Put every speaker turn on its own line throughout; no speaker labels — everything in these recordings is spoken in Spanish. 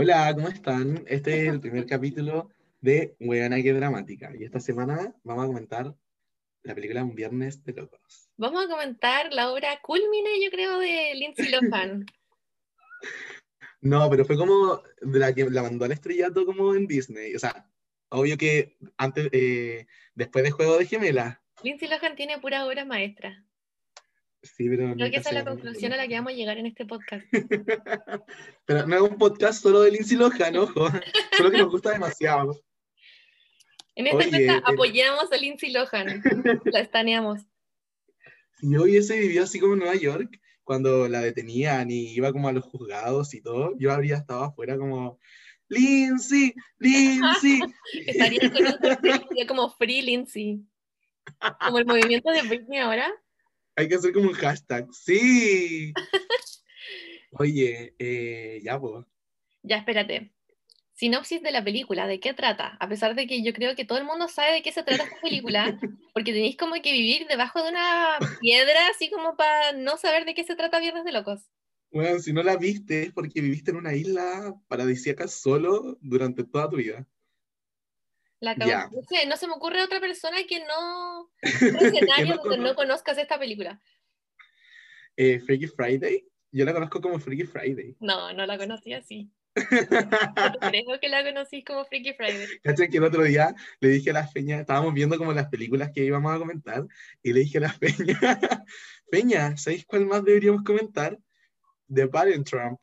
Hola, ¿cómo están? Este es el primer capítulo de Huevona que Dramática. Y esta semana vamos a comentar la película Un Viernes de Locos.
Vamos a comentar la obra culmine, yo creo, de Lindsay Lohan.
No, pero fue como de la que la mandó al estrellato como en Disney. O sea, obvio que antes, eh, después de Juego de Gemela.
Lindsay Lohan tiene puras obras maestras.
Sí, pero
Creo que esa es la conclusión a la que vamos a llegar en este podcast.
Pero no es un podcast solo de Lindsay Lohan, ojo. Solo que nos gusta demasiado.
En esta
Oye,
cuenta apoyamos a Lindsay Lohan. La estaneamos.
Si yo hubiese vivido así como en Nueva York, cuando la detenían y iba como a los juzgados y todo, yo habría estado afuera como, Lindsay, Lindsay.
Estaría con un como Free Lindsay. Como el movimiento de Britney ahora.
Hay que hacer como un hashtag. Sí. Oye, eh, ya, pues.
Ya, espérate. Sinopsis de la película, ¿de qué trata? A pesar de que yo creo que todo el mundo sabe de qué se trata esta película, porque tenéis como que vivir debajo de una piedra, así como para no saber de qué se trata Viernes de Locos.
Bueno, si no la viste es porque viviste en una isla paradisíaca solo durante toda tu vida.
La no, sé, no se me ocurre otra persona que no. un escenario
no
donde no
conozca.
conozcas esta película.
Eh, Freaky Friday, yo la conozco como Freaky Friday.
No, no la conocí así. Creo que la conocí como Freaky Friday.
¿Cachai? Que el otro día le dije a la Feña, estábamos viendo como las películas que íbamos a comentar, y le dije a la Feña, Feña, ¿sabéis cuál más deberíamos comentar? The Parent Trump.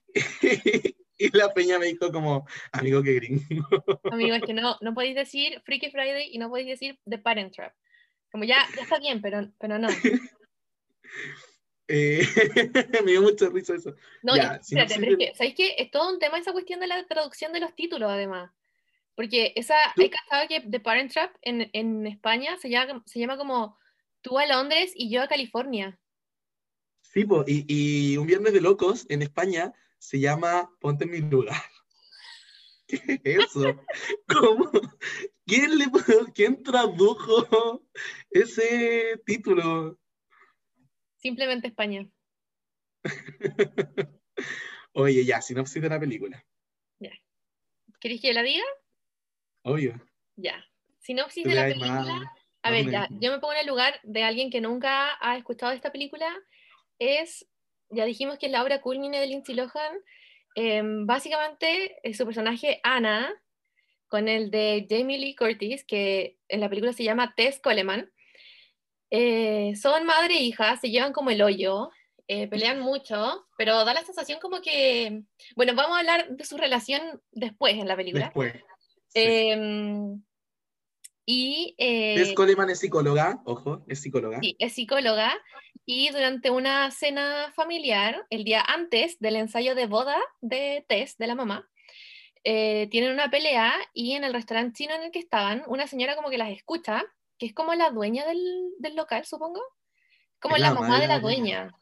Y la Peña me dijo como, amigo que gringo.
Amigos, que no, no podéis decir Freaky Friday y no podéis decir The Parent Trap. Como ya, ya está bien, pero, pero no.
Eh, me dio mucha risa eso.
No,
Ya, no
espérate, pero es que, ¿sabéis qué? Es todo un tema esa cuestión de la traducción de los títulos, además. Porque esa,
Tú-
hay cachado que The Parent Trap en, en España se llama, se llama como tú a Londres y yo a California.
Sí, po, y, y un viernes de locos en España se llama Ponte en mi lugar. ¿Qué es eso? ¿Cómo? ¿Quién, le, ¿Quién tradujo ese título?
Simplemente España.
Oye, ya, sinopsis de la película.
¿Queréis que la diga?
Obvio.
Ya. Sinopsis
Tú
de la
más-
película. A ver, ya, yo me pongo en el lugar de alguien que nunca ha escuchado esta película. Es, ya dijimos que es la obra culmine de Lindsay Lohan. Em, básicamente, es su personaje Anna, con el de Jamie Lee Curtis, que en la película se llama Tess Coleman. Eh, son madre e hija, se llevan como el hoyo, eh, pelean mucho, pero da la sensación como que, bueno, vamos a hablar de su relación después en la película.
Después. Sí.
Em, y eh,
Tess Coleman es psicóloga, ojo, es psicóloga.
sí, es psicóloga y durante una cena familiar, el día antes del ensayo de boda de Tess, de la mamá, eh, tienen una pelea y en el restaurante chino en el que estaban, una señora como que las escucha, que es como la dueña del, del local, supongo, como la,
la
mamá de la
la dueña.
dueña.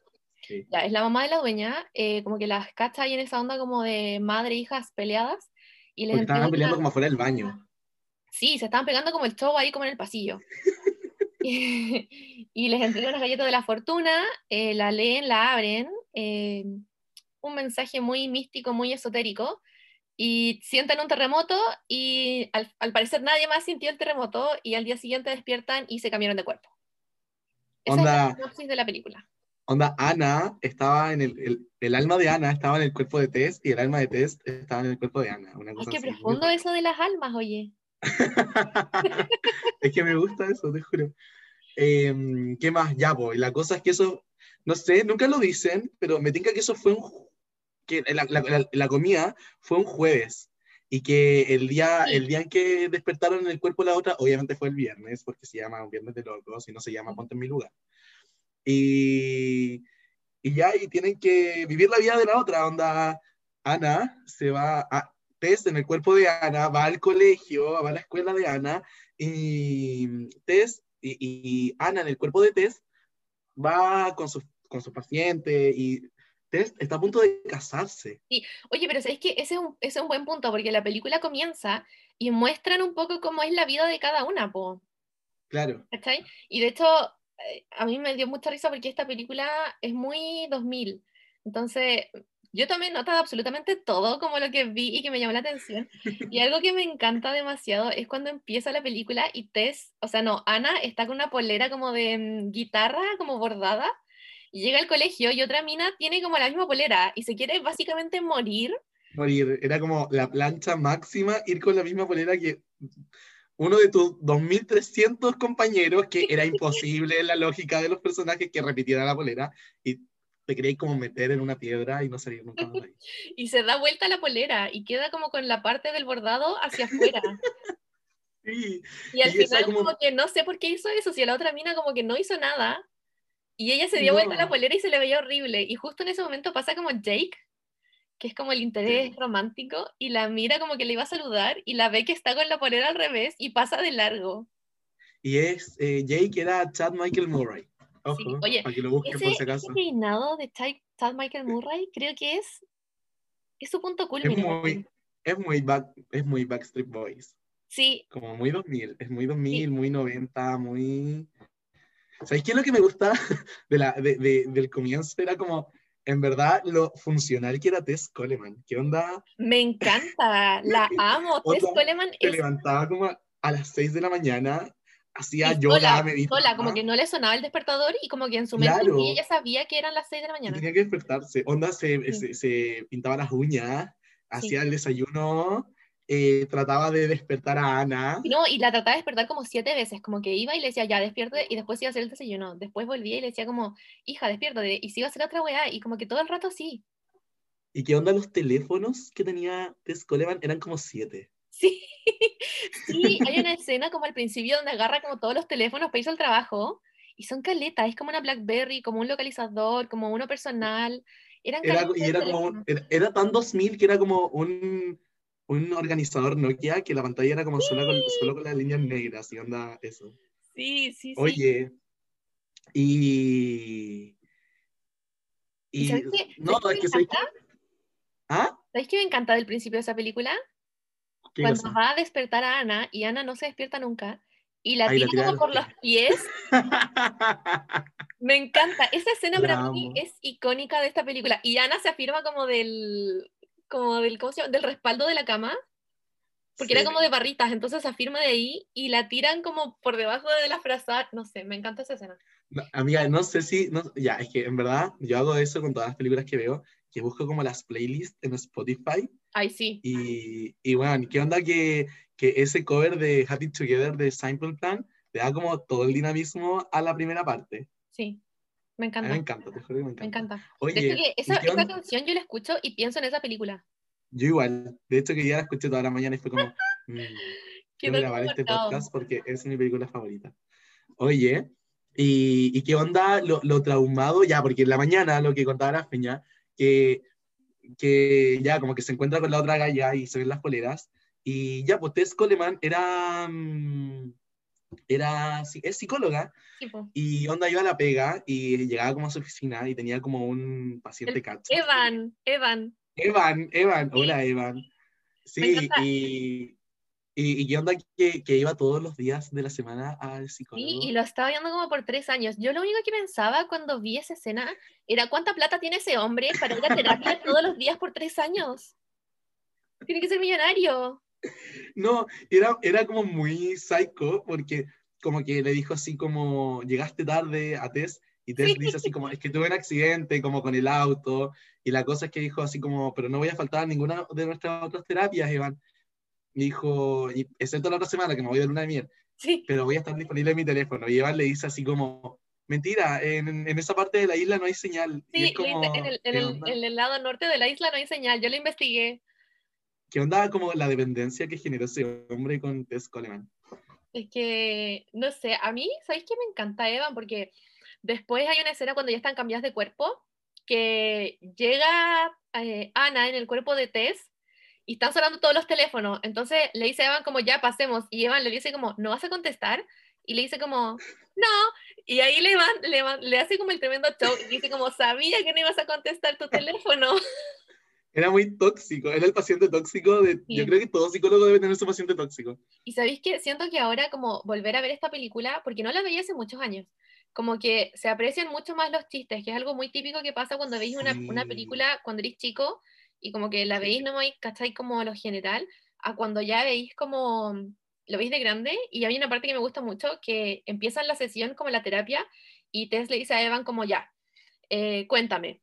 Sí.
Ya, es la mamá de la dueña, eh, como que las cacha ahí en esa onda como de madre e hijas peleadas. Y les
estaban peleando
una-
como afuera del baño.
Sí, se estaban pegando como el show ahí como en el pasillo. y, les entregan unas galletas de la fortuna, eh, la leen, la abren, eh, un mensaje muy místico, muy esotérico, y sienten un terremoto y al, al parecer nadie más sintió el terremoto y al día siguiente despiertan y se cambiaron de cuerpo. Esa es
Onda-
la sinopsis de la película.
Onda, Ana estaba en el, el, el alma de Ana estaba en el cuerpo de Tess y el alma de Tess estaba en el cuerpo de Ana. Una
Ay,
cosa
qué
así,
profundo eso de las almas, oye.
es que me gusta eso, te juro. Em, ¿Qué más? Ya, voy. La cosa es que eso, no sé, nunca lo dicen, pero me tinca que eso fue un, que la, la- la- la comida fue un jueves y que el día,
Sí.
el día en que despertaron en el cuerpo de la otra, obviamente fue el viernes, porque se llama un viernes de locos y no se llama Ponte en mi lugar. Y, y ya, y tienen que vivir la vida de la otra, onda, Ana se va a... Tess en el cuerpo de Ana va al colegio, va a la escuela de Ana, y Tess y, y Ana en el cuerpo de Tess va con su, con su paciente y Tess está a punto de casarse.
Oye, pero es que ese es, un, ese es un buen punto, porque la película comienza y muestran un poco cómo es la vida de cada una, po,
Claro,
¿cachai? Y de hecho, eh, a mí me dio mucha risa porque esta película es muy 2000. Entonces, Yo también notaba absolutamente todo como lo que vi y que me llamó la atención. Y algo que me encanta demasiado es cuando empieza la película y Tess, o sea, no, Ana está con una polera como de mm, guitarra, como bordada, y llega al colegio y otra mina tiene como la misma polera y se quiere básicamente morir.
Morir, era como la plancha máxima ir con la misma polera que uno de tus 2.300 compañeros, que era imposible en la lógica de los personajes que repitiera la polera, y te queréis como meter en una piedra y no salir nunca más de ahí.
y se da vuelta la polera y queda como con la parte del bordado hacia afuera.
Sí,
Y al
Y
final
como-
como... que no sé por qué hizo eso, si la otra mina como que no hizo nada y ella se dio vuelta la
No.
polera y se le veía horrible y justo en ese momento pasa como Jake, que es como el interés
Sí.
romántico y la mira como que le iba a saludar y la ve que está con la polera al revés y pasa de largo.
y es, eh, Jake era Chad Michael Murray. Ojo,
Sí, oye,
que lo
Ese,
por si
ese
acaso.
peinado de Chad, Michael Murray creo que es, es su punto
Es
culmine.
muy, es muy, back, es muy Backstreet Boys.
Sí,
Como muy 2000. Es muy 2000, muy 90, muy... ¿Sabéis qué es lo que me gusta de la, de, de- del comienzo? Era como, en verdad, lo funcional que era Tess Coleman. ¿Qué onda?
me encanta, la amo. Tess Coleman
Se
es
levantaba como a, a las 6 de la mañana, hacía
Y
yoga, meditaba.
sola, como que no le sonaba el despertador y como que en su mente
Claro.
sí, ella sabía que eran las 6 de la
y
mañana.
tenía que despertarse. Onda se,
Sí.
se, se pintaba las uñas, hacía el desayuno, eh, trataba de despertar a Ana.
Y No, y la trataba de despertar como siete veces, como que iba y le decía, ya, despierte, y después iba a hacer el desayuno. Después volvía y le decía como, hija, despiértate, y se iba a hacer otra weá, y como que todo el rato sí.
¿Y qué onda los teléfonos que tenía Tess Coleman? Eran como siete.
Sí, sí, hay una escena como al principio donde agarra como todos los teléfonos para irse al trabajo, y son caletas, es como una Blackberry, como un localizador, como uno personal. Eran
Era,
caletas
y era como, un- era, era tan 2000 que era como un, un organizador Nokia que la pantalla era como solo con, solo con las líneas negras y onda eso.
Sí, sí, sí.
Oye, y...
¿Y
Y,
sabes qué?
no,
¿Sabes
es
qué
que
me
soy...
encanta?
¿Ah?
¿Sabes qué me encanta del principio de esa película?
¿Qué
cuando va a despertar a Ana y Ana no se despierta nunca y la
Ay, la
tira
de
como por los pies, me encanta. Esa escena
La
para mí es icónica de esta película y Ana se afirma como del como del ¿cómo se llama? del respaldo de la cama, porque era
Sí.
como de barritas, entonces se afirma de ahí y la tiran como por debajo de la frazada, no sé, me encanta esa escena.
No, amiga, no sé si, no- ya, es que en verdad yo hago eso con todas las películas que veo, que busco como las playlists en Spotify
Ay, sí.
y, y bueno, ¿qué onda que, que ese cover de Happy Together de Simple Plan le da como todo el dinamismo a la primera parte?
Sí. Me encanta.
me encanta, te juro que me
Me
encanta.
encanta.
Oye,
de hecho que
¿y
esa, esa canción yo la escucho y pienso en esa película.
Yo igual, de hecho que ya la escuché toda la mañana y fue como, mm, quiero grabar este podcast porque es mi película favorita. Oye, ¿y, y qué onda lo, lo traumado? Ya, porque en la mañana lo que contaba la Feña, que, que ya como que se encuentra con la otra galla y se ven las poleras, y ya, pues Tess Coleman era, mm, era, es psicóloga,
Sí,
y onda iba a la pega y llegaba como a su oficina y tenía como un paciente
El-
cacho.
Evan, Evan.
Evan, Evan, hola Evan. Sí, y, y, y qué onda que, que iba todos los días de la semana al psicólogo.
Sí, y lo estaba viendo como por tres años. Yo lo único que pensaba cuando vi esa escena era cuánta plata tiene ese hombre para ir a terapia todos los días por tres años. Tiene que ser millonario.
No, era, era como muy psycho porque como que le dijo así como, llegaste tarde a Tess y Tess
Sí.
dice así como, es que tuve un accidente como con el auto y la cosa es que dijo así como, pero no voy a faltar a ninguna de nuestras otras terapias, Evan. Y dijo, y, excepto la otra semana que me voy de luna de miel,
Sí,
pero voy a estar disponible en mi teléfono. Y Evan le dice así como, mentira, en, en esa parte de la isla no hay señal. y
sí,
es como,
en, el, en,
¿qué
el, en el lado norte de la isla no hay señal. Yo lo investigué.
¿Qué onda como la dependencia que generó ese hombre con Tess Coleman?
Es que, no sé, a mí, ¿sabéis que me encanta Evan? Porque después hay una escena cuando ya están cambiadas de cuerpo, que llega eh, Ana en el cuerpo de Tess y están sonando todos los teléfonos. Entonces le dice a Evan como, ya pasemos. Y Evan le dice como, ¿no vas a contestar? Y le dice como, no. Y ahí le, van, le, van- le hace como el tremendo show y dice como, sabía que no ibas a contestar tu teléfono.
Era muy tóxico, era el paciente tóxico de... Yo
Sí.
creo que todo psicólogo debe tener su paciente tóxico.
Y sabéis que siento que ahora como volver a ver esta película, porque no la veía hace muchos años, como que se aprecian mucho más los chistes, que es algo muy típico que pasa cuando veis una, una película cuando eres chico y como que la veis nomás y cacháis como lo general, a cuando ya veis como lo veis de grande y hay una parte que me gusta mucho que empiezan la sesión como la terapia y Tess le dice a Evan como ya, eh, cuéntame.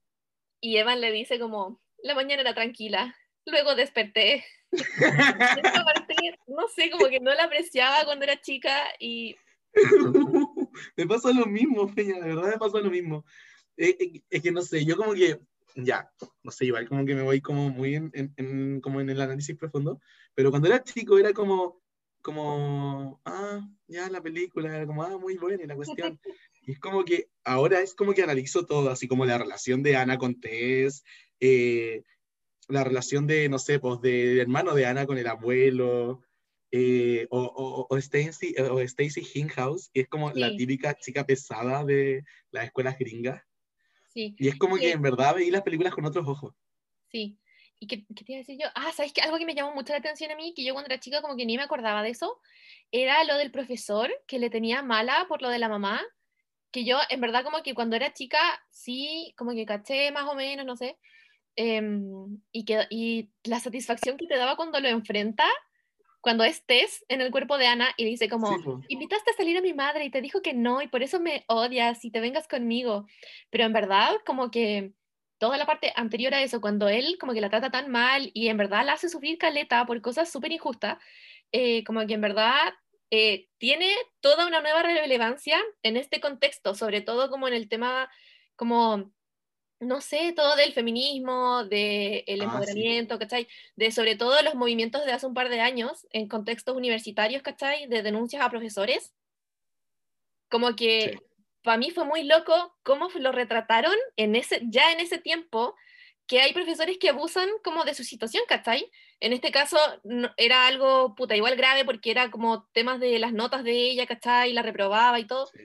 Y Evan le dice como, la mañana era tranquila, luego desperté. Esta parte, no sé, como que no la apreciaba cuando era chica y
me pasa lo mismo, Feña, de verdad me pasa lo mismo. Eh, eh, es que no sé, yo como que, ya, no sé, igual como que me voy como muy en, en- en- como en el análisis profundo, pero cuando era chico era como, como, ah, ya la película, era como, ah, muy buena y la cuestión. Y es como que ahora es como que analizo todo, así como la relación de Ana con Tess, eh, la relación de, no sé, pues del hermano de Ana con el abuelo, eh, o, o, o Stacy, o Stacy Hinghouse, que es como la
Sí.
típica chica pesada de las escuelas gringas.
Sí,
Y es como
Sí.
que en verdad veí las películas con otros ojos.
sí. ¿Y qué, qué te iba a decir yo? Ah, ¿sabes qué? Algo que me llamó mucho la atención a mí, que yo cuando era chica como que ni me acordaba de eso, era lo del profesor que le tenía mala por lo de la mamá, que yo en verdad como que cuando era chica sí, como que caché más o menos, no sé, em, y, que, y la satisfacción que te daba cuando lo enfrenta, cuando es Tess en el cuerpo de Ana y dice como,
Sí,
invitaste a salir a mi madre y te dijo que no y por eso me odias y te vengas conmigo. Pero en verdad, como que toda la parte anterior a eso, cuando él como que la trata tan mal y en verdad la hace sufrir caleta por cosas súper injustas, eh, como que en verdad eh, tiene toda una nueva relevancia en este contexto, sobre todo como en el tema como no sé, todo del feminismo, del
Ah, sí.
empoderamiento, ¿cachai? De sobre todo los movimientos de hace un par de años en contextos universitarios, ¿cachai? De denuncias a profesores. Como que
Sí.
para mí fue muy loco cómo lo retrataron en ese, ya en ese tiempo, que hay profesores que abusan como de su situación, ¿cachai? En este caso no- era algo, puta, igual grave porque era como temas de las notas de ella, ¿cachai? La reprobaba y todo.
Sí.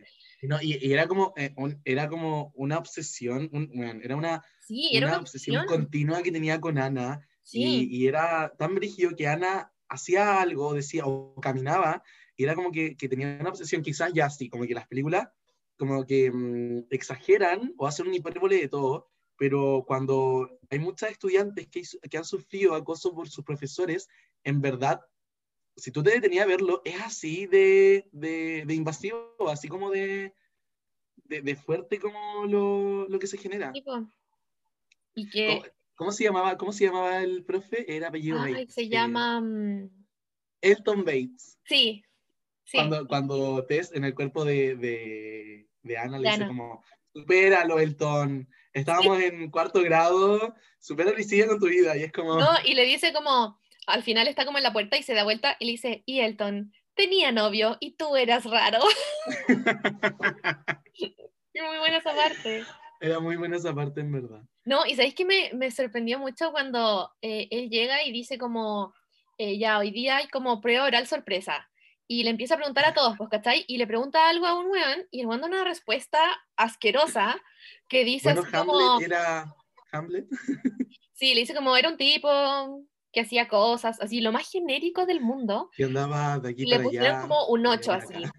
No, y, y era, como, eh, un- era como una obsesión, un- bueno, era una,
Sí, era
una
una
obsesión
obsesión.
continua que tenía con Ana.
Sí,
Y, y era tan brígido que Ana hacía algo, decía, o caminaba, y era como que, que tenía una obsesión, quizás ya sí, como que las películas como que mm, exageran o hacen un hipérbole de todo, pero cuando hay muchas estudiantes que, que han sufrido acoso por sus profesores, en verdad, si tú te detenías a verlo, es así de, de, de invasivo, así como de, de, de fuerte como lo, lo que se genera.
Y
¿Cómo,
que,
cómo se llamaba, ¿Cómo se llamaba el profe? Era apellido
ay,
Bates.
se
eh,
llama... mm,
Elton Bates.
Sí, sí.
Cuando, cuando Tess en el cuerpo de, de, Ana le dice como, supéralo, Elton. Estábamos en cuarto grado, supéralo y sigue con tu vida. Y es como,
No, y le dice como, al final está como en la puerta y se da vuelta y le dice, y Elton, tenía novio y tú eras raro. Muy buena esa parte.
era muy buena esa parte en verdad.
No, y sabéis que me, me sorprendió mucho cuando eh, él llega y dice como, eh, ya, hoy día hay como prueba oral sorpresa. Y le empieza a preguntar a todos, pues, ¿cachai? Y le pregunta algo a un weón y el weón da una respuesta asquerosa que dice
Bueno,
como...
Hamlet era... Hamlet.
Sí, le dice como era un tipo que hacía cosas, así, lo más genérico del mundo.
Que andaba de aquí
Y le
para
pusieron
allá.
como un
de allá
8
para
así.
acá.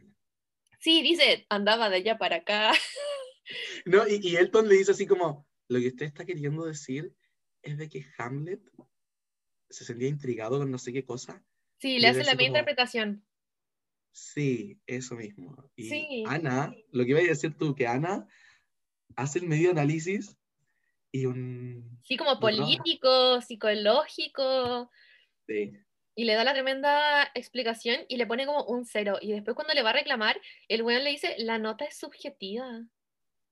Sí, dice, andaba de allá para acá.
No, y, y Elton le dice así como, lo que usted está queriendo decir es de que Hamlet se sentía intrigado con no sé qué cosa.
Sí, le hace la misma interpretación.
Sí, eso mismo. Y
Sí.
Ana, lo que iba a decir tú, que Ana hace el medio análisis y un...
Sí, como político, psicológico.
Sí.
Y le da la tremenda explicación y le pone como un cero. Y después cuando le va a reclamar, el weón le dice, la nota es subjetiva.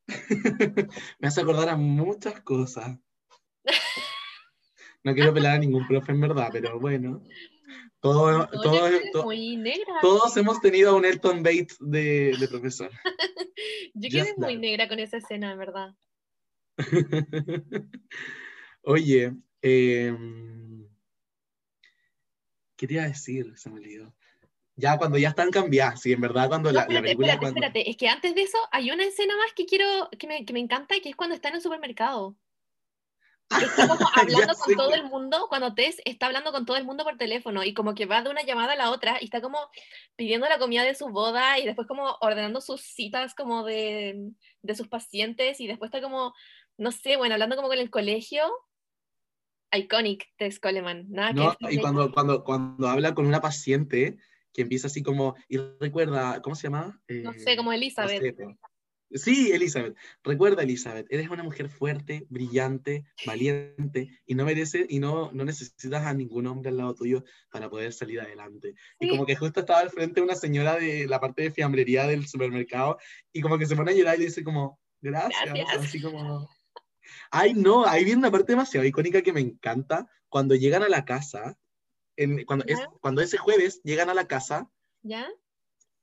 Me hace acordar a muchas cosas. No quiero pelar a ningún profe en verdad, pero bueno. Todo,
No, negra.
todos hemos tenido un Elton Bates de, de profesor.
Yo quedé
Just
muy
that.
negra con esa escena, en verdad.
Oye, em, ¿qué te iba a decir? Se me olvidó. Ya cuando ya están cambiadas, sí, en verdad, cuando
No,
la, la
espérate,
película.
espérate,
cuando-
espérate. Es que antes de eso hay una escena más que quiero, que me, que me encanta, que es cuando está en el supermercado. Está como hablando con
sé
todo el mundo, cuando Tess está hablando con todo el mundo por teléfono y como que va de una llamada a la otra y está como pidiendo la comida de su boda y después como ordenando sus citas como de, de sus pacientes y después está como, no sé, bueno, hablando como con el colegio. Iconic Tess Coleman, nada que
No,
decir
y cuando, cuando, cuando habla con una paciente que empieza así como, y recuerda, ¿cómo se llama?
ella. No
Eh,
sé, como
no
Elizabeth.
sé, po. Sí, Elizabeth. Recuerda, Elizabeth, eres una mujer fuerte, brillante, valiente y no mereces y no, no necesitas a ningún hombre al lado tuyo para poder salir adelante. Y
Sí.
como que justo estaba al frente una señora de la parte de fiambrería del supermercado y como que se pone a llorar y le dice como, gracias,
Gracias.
así como... Ay, no, ahí viene una parte demasiado icónica que me encanta, cuando llegan a la casa, en- cuando, es, cuando ese jueves llegan a la casa
¿Ya?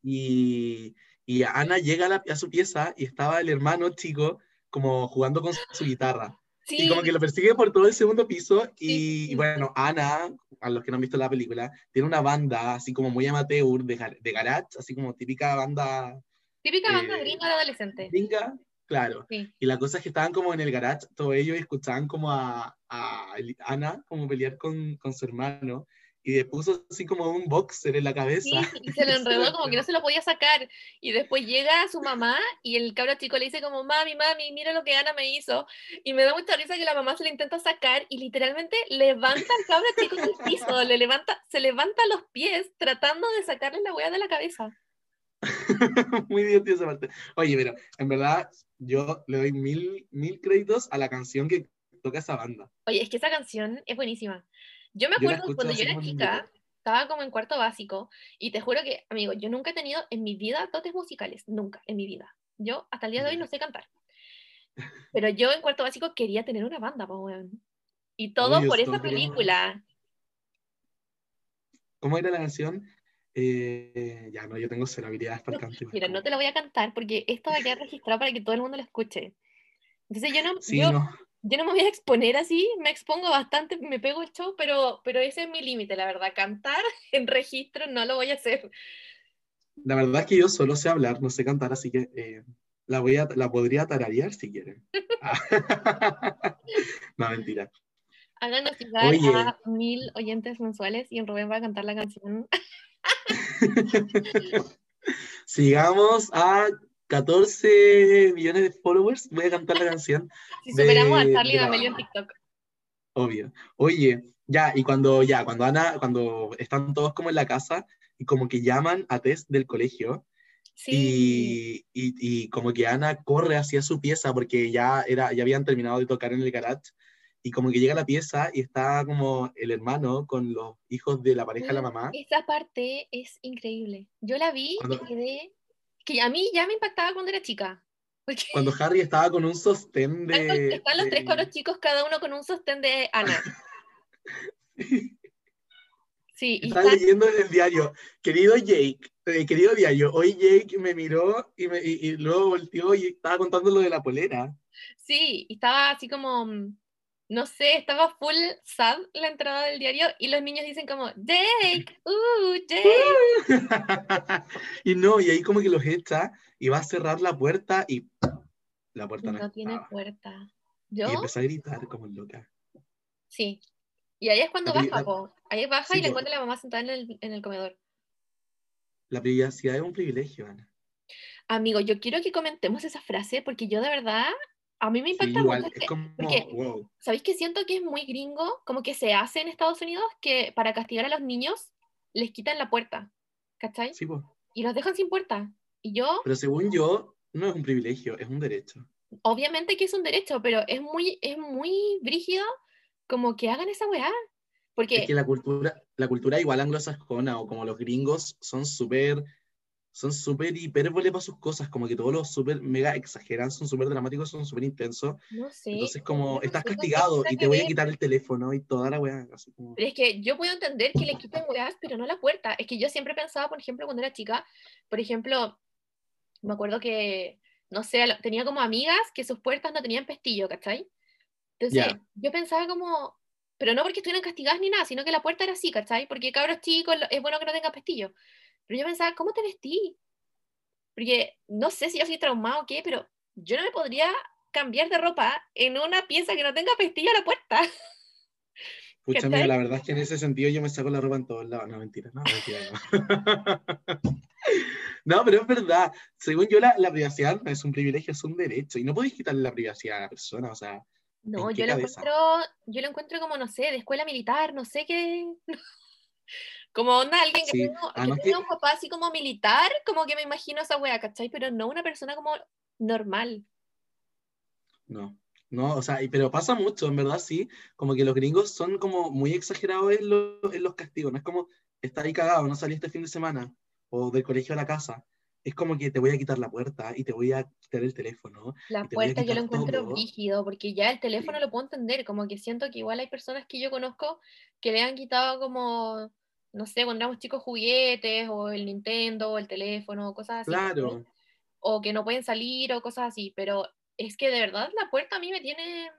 y, y Ana llega a, la- a su pieza y estaba el hermano chico como jugando con su guitarra.
Sí,
Y como que lo persigue por todo el segundo piso y,
Sí,
y bueno, Ana, a los que no han visto la película, tiene una banda así como muy amateur de, de garage, así como típica banda
típica banda
eh,
gringa de adolescente.
gringa, claro.
Sí.
Y la cosa es que estaban como en el garage, todos ellos y escuchaban como a, Ana como pelear con, con su hermano y le puso así como un boxer en la cabeza.
Sí, y se lo enredó como que no se lo podía sacar. Y después llega su mamá y el cabro chico le dice como, mami, mami, mira lo que Ana me hizo. Y me da mucha risa que la mamá se le intenta sacar y literalmente levanta al cabro chico del piso, le levanta, se levanta los pies tratando de sacarle la hueá de la cabeza.
Muy divertido esa parte. Oye, pero en verdad yo le doy mil, mil créditos a la canción que toca esa banda.
Oye, es que esa canción es buenísima. Yo me acuerdo cuando yo era chica, estaba como en cuarto básico, y te juro que, amigo, yo nunca he tenido en mi vida dotes musicales, nunca en mi vida. Yo hasta el día de hoy no sé cantar. Pero yo en cuarto básico quería tener una banda, po, weón. Y todo por esa película.
¿Cómo era la canción? Eh, ya no, yo tengo cero habilidades para canto.
Mira, no te lo voy a cantar porque esto va a quedar registrado para que todo el mundo lo escuche. Entonces yo no,
Sí,
yo,
no.
yo no me voy a exponer así, me expongo bastante, me pego el show, pero, pero ese es mi límite, la verdad. Cantar en registro no lo voy a hacer.
La verdad es que yo solo sé hablar, no sé cantar, así que eh, la, voy a, la podría tararear si quieren. no, mentira.
Háganos llegar
Oye.
a mil oyentes mensuales y en Rubén va a cantar la canción.
Sigamos a 14 millones de followers. Voy a cantar la canción,
Si superamos a Charlie D'Amelio en. TikTok.
obvio. Oye, ya, y cuando ya, cuando Ana, cuando están todos como en la casa y como que llaman a Tess del colegio
Sí.
y, y, y como que Ana corre hacia su pieza porque ya, era, ya habían terminado de tocar en el garage y como que llega a la pieza y está como el hermano con los hijos de la pareja de la mamá.
Esa parte es increíble. Yo la vi
Cuando-
y quedé. Que a mí ya me impactaba cuando era chica. Porque
Cuando Harry estaba con un sostén
están, con-
de...
están los tres
de-
cabros chicos, cada uno con un sostén de Ana. Sí, y
Estaba
están-
leyendo en el diario, querido Jake, eh, querido diario, hoy Jake me miró y, me, y, y luego volteó y estaba contando lo de la polera.
sí, y estaba así como. No sé, estaba full sad la entrada del diario y los niños dicen como, Jake, uh, Jake.
y no, y ahí como que los echa y va a cerrar la puerta y la puerta no,
no tiene
estaba.
puerta.
Y empezó a gritar como loca.
Sí. Y ahí es cuando
La
baja, po. Ahí baja
Sí,
y le encuentra a la mamá sentada en el, en el comedor.
La privacidad es un privilegio, Ana.
Amigo, yo quiero que comentemos esa frase porque yo de verdad, a mí me
Sí,
impacta
igual,
mucho.
es
que-
como,
porque-
wow.
¿Sabéis que siento que es muy gringo? Como que se hace en Estados Unidos que para castigar a los niños les quitan la puerta. ¿Cachai?
Sí, po.
Y los dejan sin puerta. Y yo,
Pero según yo, no es un privilegio, es un derecho.
obviamente que es un derecho, pero es muy, es muy brígido como que hagan esa weá. Porque
Es que la cultura, la cultura igual anglosajona o como los gringos son súper, son súper hipérbole para sus cosas, como que todos los súper mega exageran, son súper dramáticos, son súper intensos.
no sé.
Entonces como
no
estás castigado y te voy a
ver.
quitar el teléfono y toda la weá. así como-
Pero es que yo puedo entender que le quiten weas, pero no la puerta. Es que yo siempre pensaba, por ejemplo, cuando era chica, por ejemplo, me acuerdo que, no sé, tenía como amigas que sus puertas no tenían pestillo, ¿cachai? Entonces,
Ya.
yo pensaba como, pero no porque estuvieran castigadas ni nada, sino que la puerta era así, ¿cachai? Porque cabros chicos, es bueno que no tengan pestillo. Pero yo pensaba, ¿cómo te vestí? Porque no sé si yo soy traumado o qué, pero yo no me podría cambiar de ropa en una pieza que no tenga pestillo a la puerta.
Mira, la verdad es que en ese sentido yo me saco la ropa en todos lados. No, mentira, no, mentira, no. No, pero es verdad. Según yo, la, la privacidad no es un privilegio, es un derecho. Y no podéis quitarle la privacidad a la persona, o sea,
No,
¿En qué
yo lo encuentro, yo lo encuentro como, no sé, de escuela militar, no sé qué. Como onda, alguien que
Sí,
que
que-
un papá así como militar, como que me imagino esa wea, ¿cachai? Pero no una persona como normal.
no. No, o sea, pero pasa mucho, en verdad, sí. Como que los gringos son como muy exagerados en, lo- en los castigos. No es como, está ahí cagado, no salí este fin de semana. O del colegio a la casa. Es como que te voy a quitar la puerta y te voy a quitar el teléfono.
La
te
puerta yo lo encuentro
todo.
rígido, porque ya el teléfono
Sí.
lo puedo entender, como que siento que igual hay personas que yo conozco que le han quitado como, no sé, cuando éramos chicos juguetes, o el Nintendo, o el teléfono, o cosas así.
Claro.
o que no pueden salir o cosas así, pero es que de verdad la puerta a mí me tiene,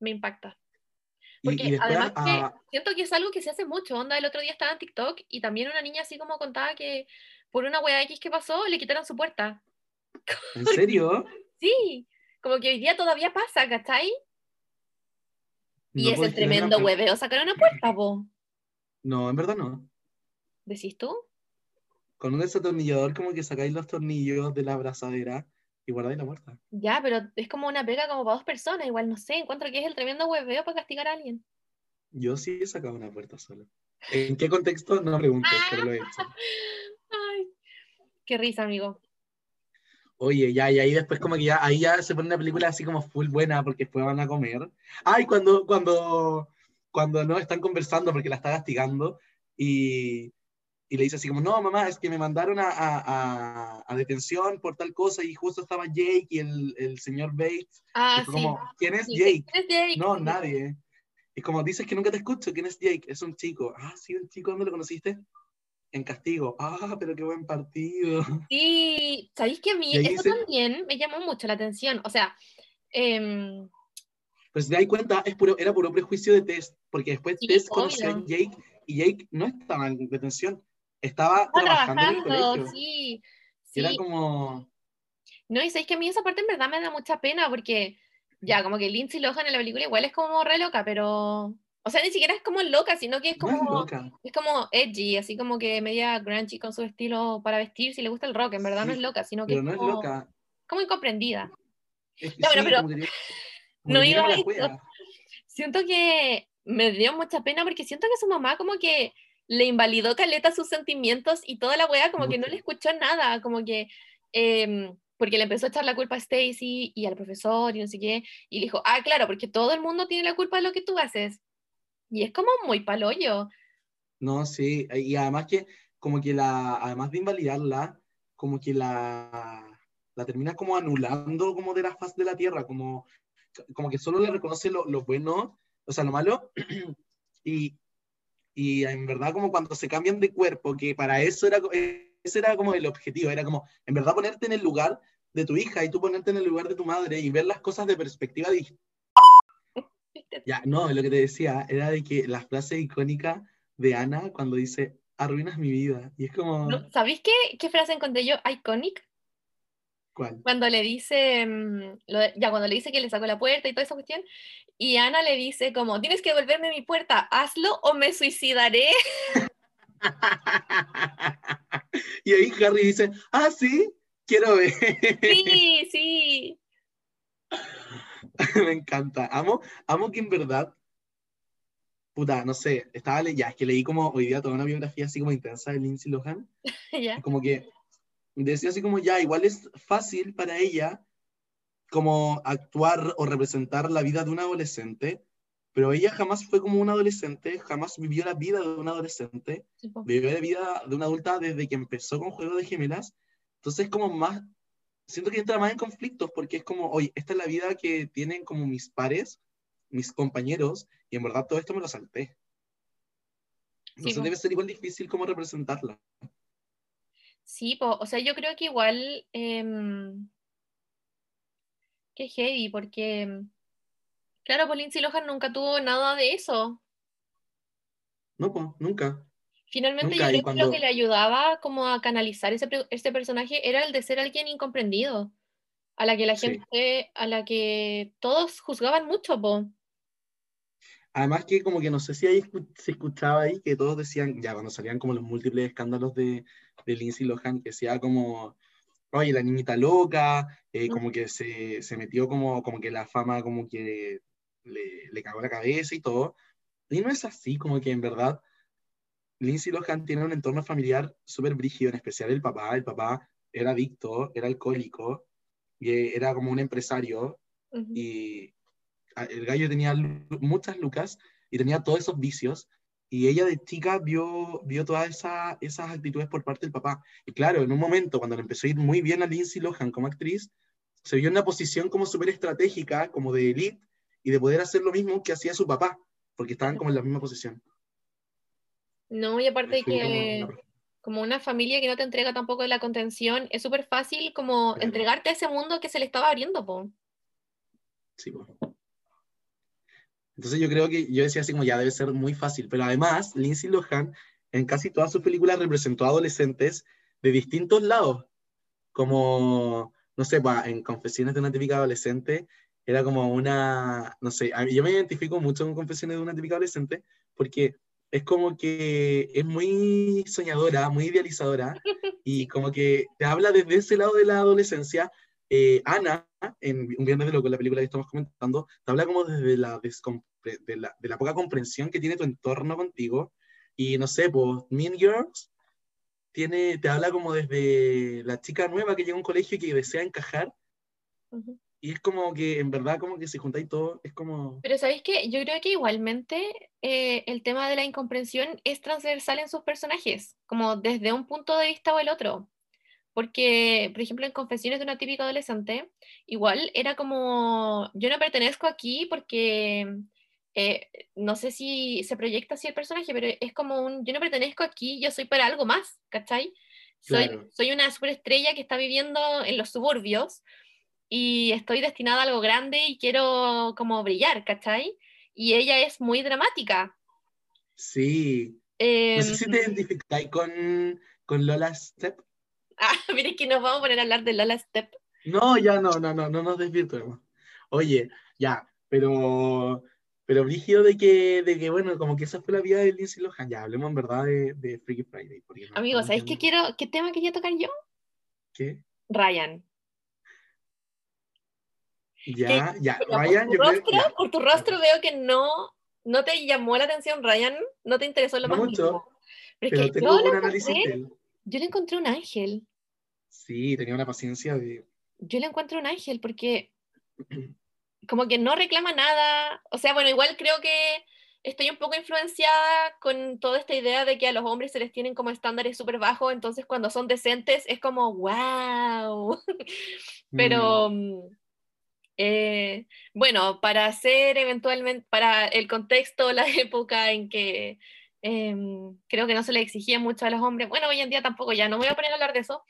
me impacta. Porque
y después,
además que
ah,
siento que es algo que se hace mucho, onda, el otro día estaba en TikTok y también una niña así como contaba que por una wea X que pasó le quitaron su puerta.
¿en serio?
Sí, como que hoy día todavía pasa, ¿cachai? Y es el tremendo hueveo sacar una puerta, po.
No, en verdad no.
¿Decís tú?
Con un desatornillador como que sacáis los tornillos de la abrazadera y guardáis la puerta.
Ya, pero es como una pega como para dos personas, igual no sé, encuentro que es el tremendo hueveo para castigar a alguien.
Yo sí he sacado una puerta solo. ¿En qué contexto? No pregunto, pero lo he hecho.
Ay, qué risa, amigo.
Oye, ya, y ahí después como que ya, ahí ya se pone una película así como full buena porque después van a comer. Ay, cuando, cuando, cuando no están conversando porque la está castigando y, y le dice así como, no, mamá, es que me mandaron a, a, a- a detención por tal cosa y justo estaba Jake y el, el señor Bates.
Ah,
Y
sí.
como, ¿quién es Jake?
¿quién es Jake?
No, nadie. Es como, dices que nunca te escucho, ¿quién es Jake? Es un chico. Ah, sí, un chico, ¿dónde lo conociste? En Castigo. Ah, pero qué buen partido.
Sí, ¿sabéis que a mí
Y
eso
dice-
también me llamó mucho la atención? O sea, em,
Pues si te das cuenta, es puro, era puro prejuicio de Tess, porque después
Sí,
Tess conoció a. Jake y Jake no estaba en detención, estaba
estaba
trabajando, en el
trabajando,
colegio.
sí.
Era como,
no, y sabéis que a mí esa parte en verdad me da mucha pena porque ya, como que Lindsay Lohan en la película igual es como re loca, pero, o sea, ni siquiera es como loca, sino que es
no es
como,
loca.
es como edgy, así como que media grungy con su estilo para vestir, si le gusta el rock, en verdad no es loca, sino que
Pero
es
no es
como,
loca.
como incomprendida.
Es que
Ya, bueno,
sí,
pero no iba a eso. Siento que me dio mucha pena porque siento que su mamá como que le invalidó caleta sus sentimientos y toda la wea como que no
Mucho.
le escuchó nada, como que em, porque le empezó a echar la culpa a Stacy y al profesor y no sé qué, y le dijo, ah, claro, porque todo el mundo tiene la culpa de lo que tú haces. Y es como muy palollo.
No, sí, y además que, como que la, además de invalidarla, como que la, la termina como anulando como de la faz de la tierra, como, como que solo le reconoce lo, lo bueno, o sea, lo malo, y, y en verdad como cuando se cambian de cuerpo, que para eso era, ese era como el objetivo, era como, en verdad ponerte en el lugar de tu hija y tú ponerte en el lugar de tu madre y ver las cosas de perspectiva distinta. Ya, no, lo que te decía era de que la frase icónica de Ana cuando dice, arruinas mi vida. Y es como,
¿No? ¿Sabéis qué, qué frase encontré yo? Iconic.
¿Cuál?
Cuando le dice, mm, ya cuando le dice que le sacó la puerta y toda esa cuestión, y Ana le dice como, tienes que devolverme mi puerta, hazlo o me suicidaré.
y ahí Harry dice, ah, sí, quiero ver.
Sí, sí.
Me encanta. Amo, amo que en verdad, puta, no sé, estaba ya, es que leí como hoy día toda una biografía así como intensa de Lindsay Lohan,
ya.
como que decía así como ya, igual es fácil para ella como actuar o representar la vida de un adolescente, pero ella jamás fue como un adolescente, jamás vivió la vida de un adolescente,
Sí,
vivió la vida de una adulta desde que empezó con Juego de Gemelas, entonces como más, siento que entra más en conflictos porque es como, oye, esta es la vida que tienen como mis pares, mis compañeros, y en verdad todo esto me lo salté. Entonces
po.
debe ser igual difícil como representarla.
Sí, po, o sea, yo creo que igual, em, qué heavy, porque, claro, pues Lindsay Lohan nunca tuvo nada de eso.
No, pues, nunca.
Finalmente
Nunca,
yo creo que lo que le ayudaba como a canalizar ese, ese personaje era el de ser alguien incomprendido. a la que la
Sí.
gente, a la que todos juzgaban mucho, po.
Además que como que no sé si ahí se escuchaba ahí que todos decían, ya cuando salían como los múltiples escándalos de, de Lindsay Lohan, que decía como, oye, la niñita loca, eh, como que se, se metió como, como que la fama como que le, le cagó la cabeza y todo. Y no es así, como que en verdad Lindsay Lohan tiene un entorno familiar súper brígido, en especial el papá. El papá era adicto, era alcohólico, y eh, era como un empresario,
Ujú.
y a- el gallo tenía muchas lucas y tenía todos esos vicios. Y ella de chica vio, vio todas esa- esas actitudes por parte del papá. Y claro, en un momento, cuando le empezó a ir muy bien a Lindsay Lohan como actriz, se vio en una posición como súper estratégica, como de elite, y de poder hacer lo mismo que hacía su papá, porque estaban como en la misma posición.
No, y aparte
como
que
una-
como una familia que no te entrega tampoco la contención, es súper fácil como
Claro.
entregarte a ese mundo que se le estaba abriendo, po.
Sí, po. Entonces yo creo que yo decía así como ya debe ser muy fácil, pero además Lindsay Lohan en casi todas sus películas representó a adolescentes de distintos lados, como, no sé, en Confesiones de una típica adolescente era como una, no sé, yo me identifico mucho con Confesiones de una típica adolescente porque es como que es muy soñadora, muy idealizadora y como que te habla desde ese lado de la adolescencia. Eh, Ana, en Un Viernes de Loco, la película que estamos comentando, te habla como desde la, de la, de la poca comprensión que tiene tu entorno contigo. Y no sé, pues Mean Girls tiene, te habla como desde la chica nueva que llega a un colegio y que desea encajar.
Ujú.
Y es como que, en verdad, como que si juntáis todo, es como...
Pero ¿sabéis qué? Yo creo que igualmente eh, el tema de la incomprensión es transversal en sus personajes, como desde un punto de vista o el otro. Porque, por ejemplo, en Confesiones de una típica adolescente, igual era como, yo no pertenezco aquí porque, eh, no sé si se proyecta así el personaje, pero es como un, yo no pertenezco aquí, yo soy para algo más, ¿cachai? Soy,
Claro.
soy una superestrella que está viviendo en los suburbios y estoy destinada a algo grande y quiero como brillar, ¿cachai? Y ella es muy dramática.
Sí. No sé si te
Em,
identificáis con, con Lola Step.
Ah, mire que nos vamos a poner a hablar de Lola Step.
No, ya no, no, no, no nos desvirtuemos. Oye, ya, pero, pero brígido de que, de que, bueno, como que esa fue la vida de Lindsay Lohan. Ya, hablemos en verdad de, de Freaky Friday. No
Amigos, ¿sabéis qué quiero, qué tema quería tocar yo?
¿Qué?
Ryan.
Ya, ya,
Pero
Ryan,
por,
yo
tu
creo
rostro,
ya,
por tu rostro veo que no, no te llamó la atención Ryan, no te interesó lo
No
más
mucho,
mínimo. Pero es
pero
que
tengo
yo
un análisis de él.
Yo le encontré un ángel.
Sí, tenía una paciencia de...
Yo le encuentro un ángel porque como que no reclama nada. O sea, bueno, igual creo que estoy un poco influenciada con toda esta idea de que a los hombres se les tienen como estándares súper bajos, entonces cuando son decentes es como, wow. Pero, mm, eh, bueno, para hacer eventualmente, para el contexto, la época en que em, creo que no se le exigía mucho a los hombres, bueno, hoy en día tampoco, ya no me voy a poner a hablar de eso.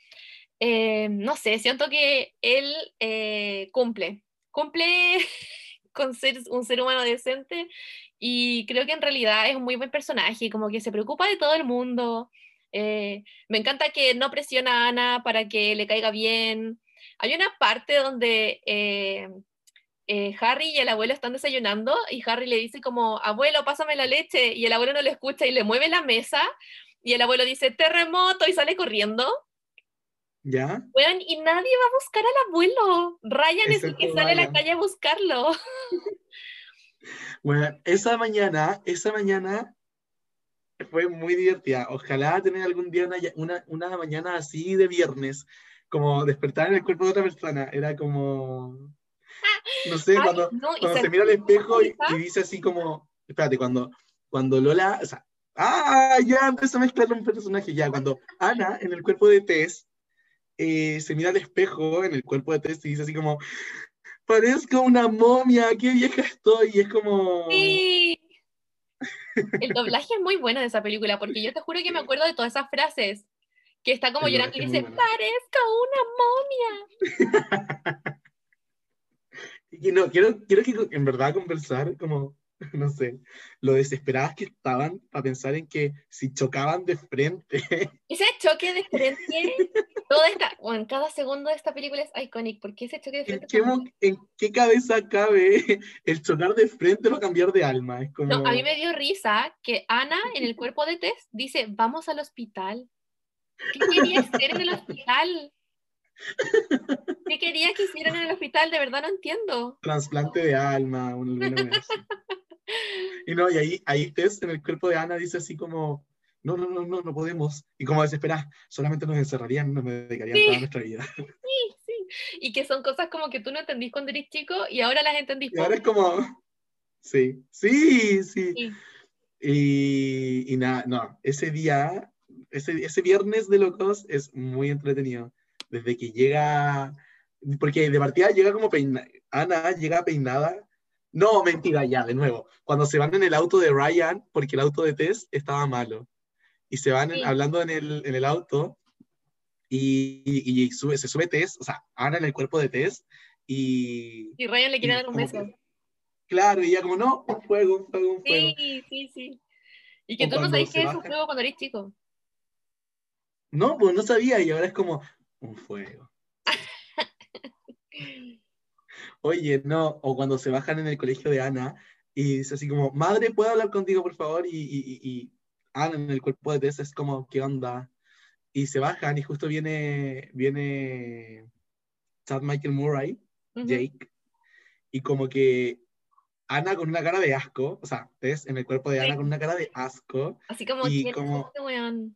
Eh, no sé, siento que él eh, cumple, cumple con ser un ser humano decente y creo que en realidad es un muy buen personaje, como que se preocupa de todo el mundo. Eh, me encanta que no presiona a Ana para que le caiga bien. Hay una parte donde eh, Harry y el abuelo están desayunando y Harry le dice como, abuelo, pásame la leche y el abuelo no le escucha y le mueve la mesa y el abuelo dice, terremoto y sale corriendo.
¿Ya?
Weón, y nadie va a buscar al abuelo. Ryan es el que sale a la calle a buscarlo.
Bueno, esa mañana, esa mañana fue muy divertida. Ojalá tener algún día una, una, una mañana así de viernes, como despertar en el cuerpo de otra persona. Era como, no sé,
Ay,
cuando,
no,
cuando se mira al espejo y, y dice así como, espérate, cuando, cuando Lola, o sea, ah, ya empezó a mezclar un personaje, ya, cuando Ana en el cuerpo de Tess eh, se mira al espejo en el cuerpo de Tess y dice así como, parezco una momia, qué vieja estoy, y es como...
Sí. El doblaje es muy bueno de esa película, porque yo te juro que me acuerdo de todas esas frases. Que está como
El
llorando y dice,
bueno.
parezco una momia.
Y no, quiero, quiero que en verdad conversar como no sé, lo desesperadas que estaban para pensar en que si chocaban de frente.
Ese choque de frente, toda esta, o en cada segundo de esta película es icónico, porque ese choque de
¿En
frente...
qué, mo- en qué cabeza cabe el chocar de frente o cambiar de alma? Es como...
No, a mí me dio risa que Ana en el cuerpo de Tess dice, vamos al hospital. ¿Qué quería hacer en el hospital? ¿Qué quería que hicieran en el hospital? De verdad no entiendo.
trasplante de alma, así. Y no, y ahí, ahí Tess en el cuerpo de Ana dice así como, no, no, no, no, no podemos. Y como desesperada, solamente nos encerrarían, nos dedicarían
Sí.
toda nuestra vida.
Sí, sí. Y que son cosas como que tú no entendís cuando eres chico y ahora las entendís.
Y ahora es como, sí, sí, sí.
Sí.
Y, y nada, no, ese día, ese, ese viernes de locos es muy entretenido. Desde que llega, porque de partida llega como peinada, Ana llega peinada. No, mentira, ya, de nuevo. Cuando se van en el auto de Ryan, porque el auto de Tess estaba malo. Y se van en-
Sí.
hablando en el, en el auto y, y- y sube, se sube Tess, o sea, Ana en el cuerpo de Tess y...
Y Ryan le quiere dar un beso.
que- claro, y ella como, no, un fuego, un fuego, un fuego.
Sí, sí, sí. Y que
O
tú no sabes qué es un juego cuando eres chico.
No, pues no sabía y ahora es como un fuego. Oye, no, o cuando se bajan en el colegio de Ana y dice así como, madre, ¿puedo hablar contigo, por favor? Y, y- y- Ana en el cuerpo de Tess es como, ¿qué onda? Y se bajan y justo viene, viene Chad Michael Murray,
Ujú.
Jake, y como que Ana con una cara de asco, o sea, Tess en el cuerpo de
Sí.
Ana con una cara de asco,
Así como,
Y
¿quién es
como-
este weón?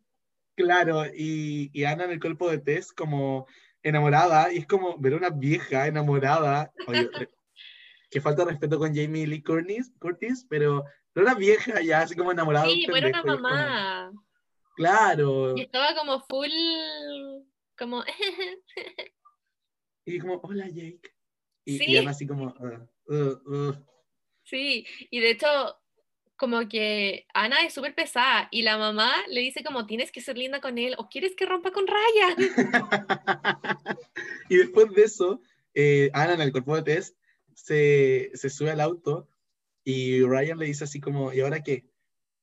Claro, y, y Ana en el cuerpo de Tess como enamorada, y es como ver a una vieja enamorada. Oye, que falta de respeto con Jamie Lee Curtis, Curtis pero era una vieja ya, así como enamorada.
Sí, pues era una
como,
mamá.
claro.
Y estaba como full, como,
Y como, hola Jake. Y,
Sí.
y Ana así como, "Ah, uh, uh".
sí. Y de hecho, como que Ana es súper pesada y la mamá le dice como, tienes que ser linda con él o quieres que rompa con Ryan.
y después de eso, eh, Ana en el cuerpo de Tess se, se sube al auto y Ryan le dice así como, ¿y ahora qué?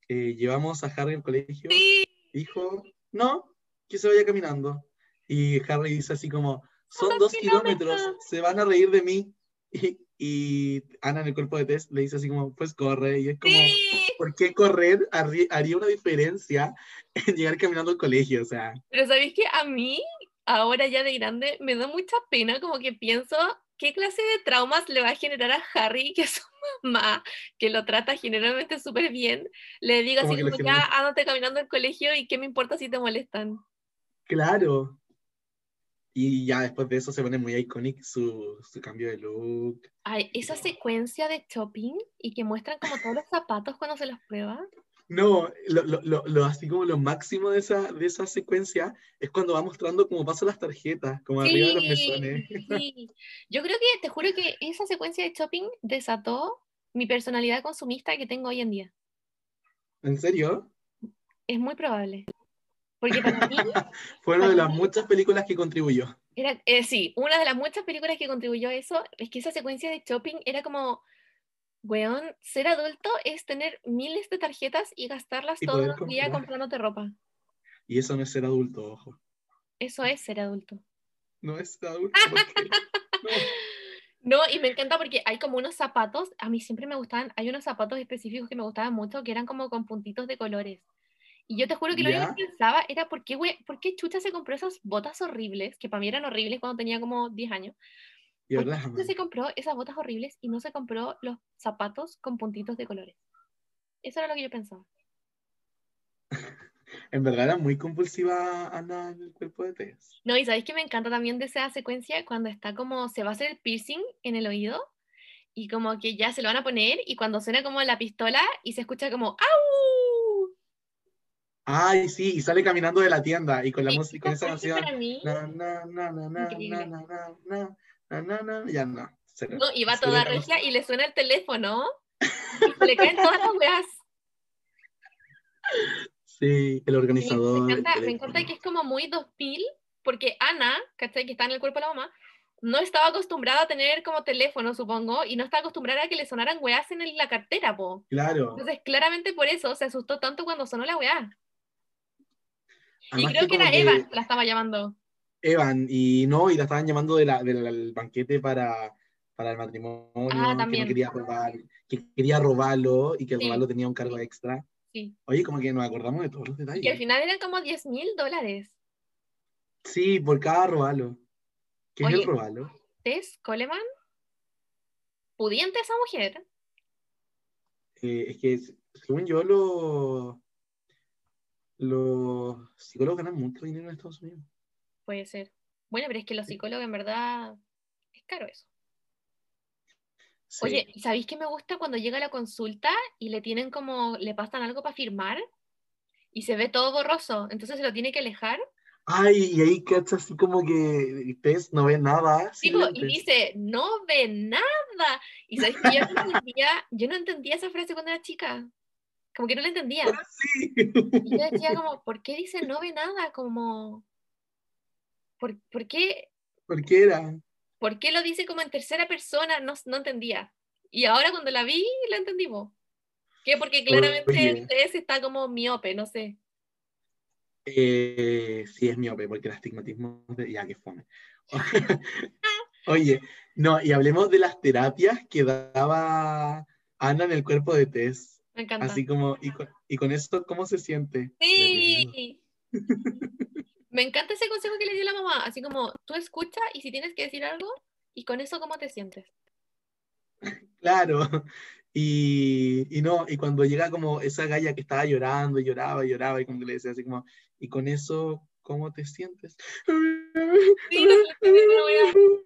Eh, ¿Llevamos a Harry al colegio?
Sí,
Dijo, no, que se vaya caminando. Y Harry dice así como, son dos kilómetros,
kilómetros.
se van a reír de mí. Y, y Ana en el cuerpo de Tess le dice así como, pues corre. Y es como,
sí.
¿por qué correr haría una diferencia en llegar caminando al colegio? O sea,
Pero ¿sabéis que a mí, ahora ya de grande, me da mucha pena como que pienso qué clase de traumas le va a generar a Harry que su mamá, que lo trata generalmente súper bien, le diga así como ya ándate caminando al colegio y qué me importa si te molestan.
claro. Y ya después de eso se pone muy icónico su, su cambio de look.
Ay, esa secuencia de shopping y que muestran como todos los zapatos cuando se los prueba.
No, lo, lo, lo, lo- así como lo máximo de esa, de esa secuencia es cuando va mostrando cómo pasan las tarjetas, como arriba de los mesones.
sí. Yo creo que, te juro que esa secuencia de shopping desató mi personalidad consumista que tengo hoy en día.
¿En serio?
Es muy probable. Porque para mí,
Fue una de las muchas películas que contribuyó.
era, eh, sí, una de las muchas películas que contribuyó a eso es que esa secuencia de shopping era como, weón, ser adulto es tener miles de tarjetas y gastarlas
Y
los días
comprar.
comprándote ropa.
Y eso no es ser adulto, ojo.
Eso es ser adulto.
No es ser adulto porque... no.
No, y me encanta porque hay como unos zapatos, a mí siempre me gustaban, hay unos zapatos específicos que me gustaban mucho, que eran como con puntitos de colores. Y yo te juro que lo único que pensaba era, ¿por qué, güey, ¿por qué Chucha se compró esas botas horribles? Que para mí eran horribles cuando tenía como 10 años.
Y
¿Por qué
ahora
Chucha se compró esas botas horribles y no se compró los zapatos con puntitos de colores? Eso era lo que yo pensaba.
en verdad era muy compulsiva Ana en el cuerpo de Tess.
No, y ¿sabéis que me encanta también de esa secuencia cuando está como, se va a hacer el piercing en el oído y como que ya se lo van a poner y cuando suena como la pistola y se escucha como ¡Au!
Ay, sí, y sale caminando de la tienda y con la música, con esa
canción
ya no.
no, y va toda regia y le suena el teléfono y le caen todas las weas.
Sí, el organizador.
Me
el
encanta, me encanta que es como muy 2000 porque Ana, ¿cachai? Que está en el cuerpo de la mamá, no estaba acostumbrada a tener como teléfono, supongo, y no estaba acostumbrada a que le sonaran weás en la cartera, po.
Claro.
Entonces, claramente por eso se asustó tanto cuando sonó la weá. Y creo que era Eva, la estaba llamando.
Evan, y no, y la estaban llamando de la- del del banquete para, para el matrimonio,
Ah,
que no quería robar, que quería robarlo y que
Sí.
robarlo tenía un cargo extra.
Sí.
Oye, como que nos acordamos de todos los
Y que al
detalles.
final eran como 10 mil dólares.
Sí, por cada robarlo. ¿Qué es
Oye.
el robarlo?
Tess Coleman, pudiente esa mujer.
Eh, es que, según yo, los los psicólogos ganan mucho dinero en Estados Unidos.
Puede ser. Bueno, pero es que los psicólogos en verdad es caro eso.
Sí.
Oye, ¿y ¿sabéis qué me gusta cuando llega la consulta y le tienen como, le pasan algo para firmar y se ve todo borroso? Entonces se lo tiene que alejar.
Ay, y ahí cacha así como que Tess no ve nada.
Tipo, y
lentes.
dice, no ve nada. Y sabéis que yo no entendía, yo no entendía esa frase cuando era chica. Como que no la entendía.
Sí.
Y yo decía como, ¿por qué dice no ve nada? Como, ¿por, por qué,
¿Por qué era?
¿por qué lo dice como en tercera persona? No, no entendía. Y ahora cuando la vi, la entendimos. ¿Qué? Porque claramente
Oye.
el TS está como miope, no sé.
Eh, sí, es miope, porque el astigmatismo. de- Ya, que fome. Oye, no, y hablemos de las terapias que daba Ana en el cuerpo de Tess.
Me encanta.
Así como, y con, y con eso, ¿cómo se siente?
Sí. Me encanta ese consejo que le dio la mamá. Así como, tú escucha y si tienes que decir algo, y con eso, ¿cómo te sientes?
Claro. Y, y no, y cuando llega como esa galla que estaba llorando y lloraba y lloraba, y como que le decía así como, y con eso, ¿cómo te sientes?
Sí, no no no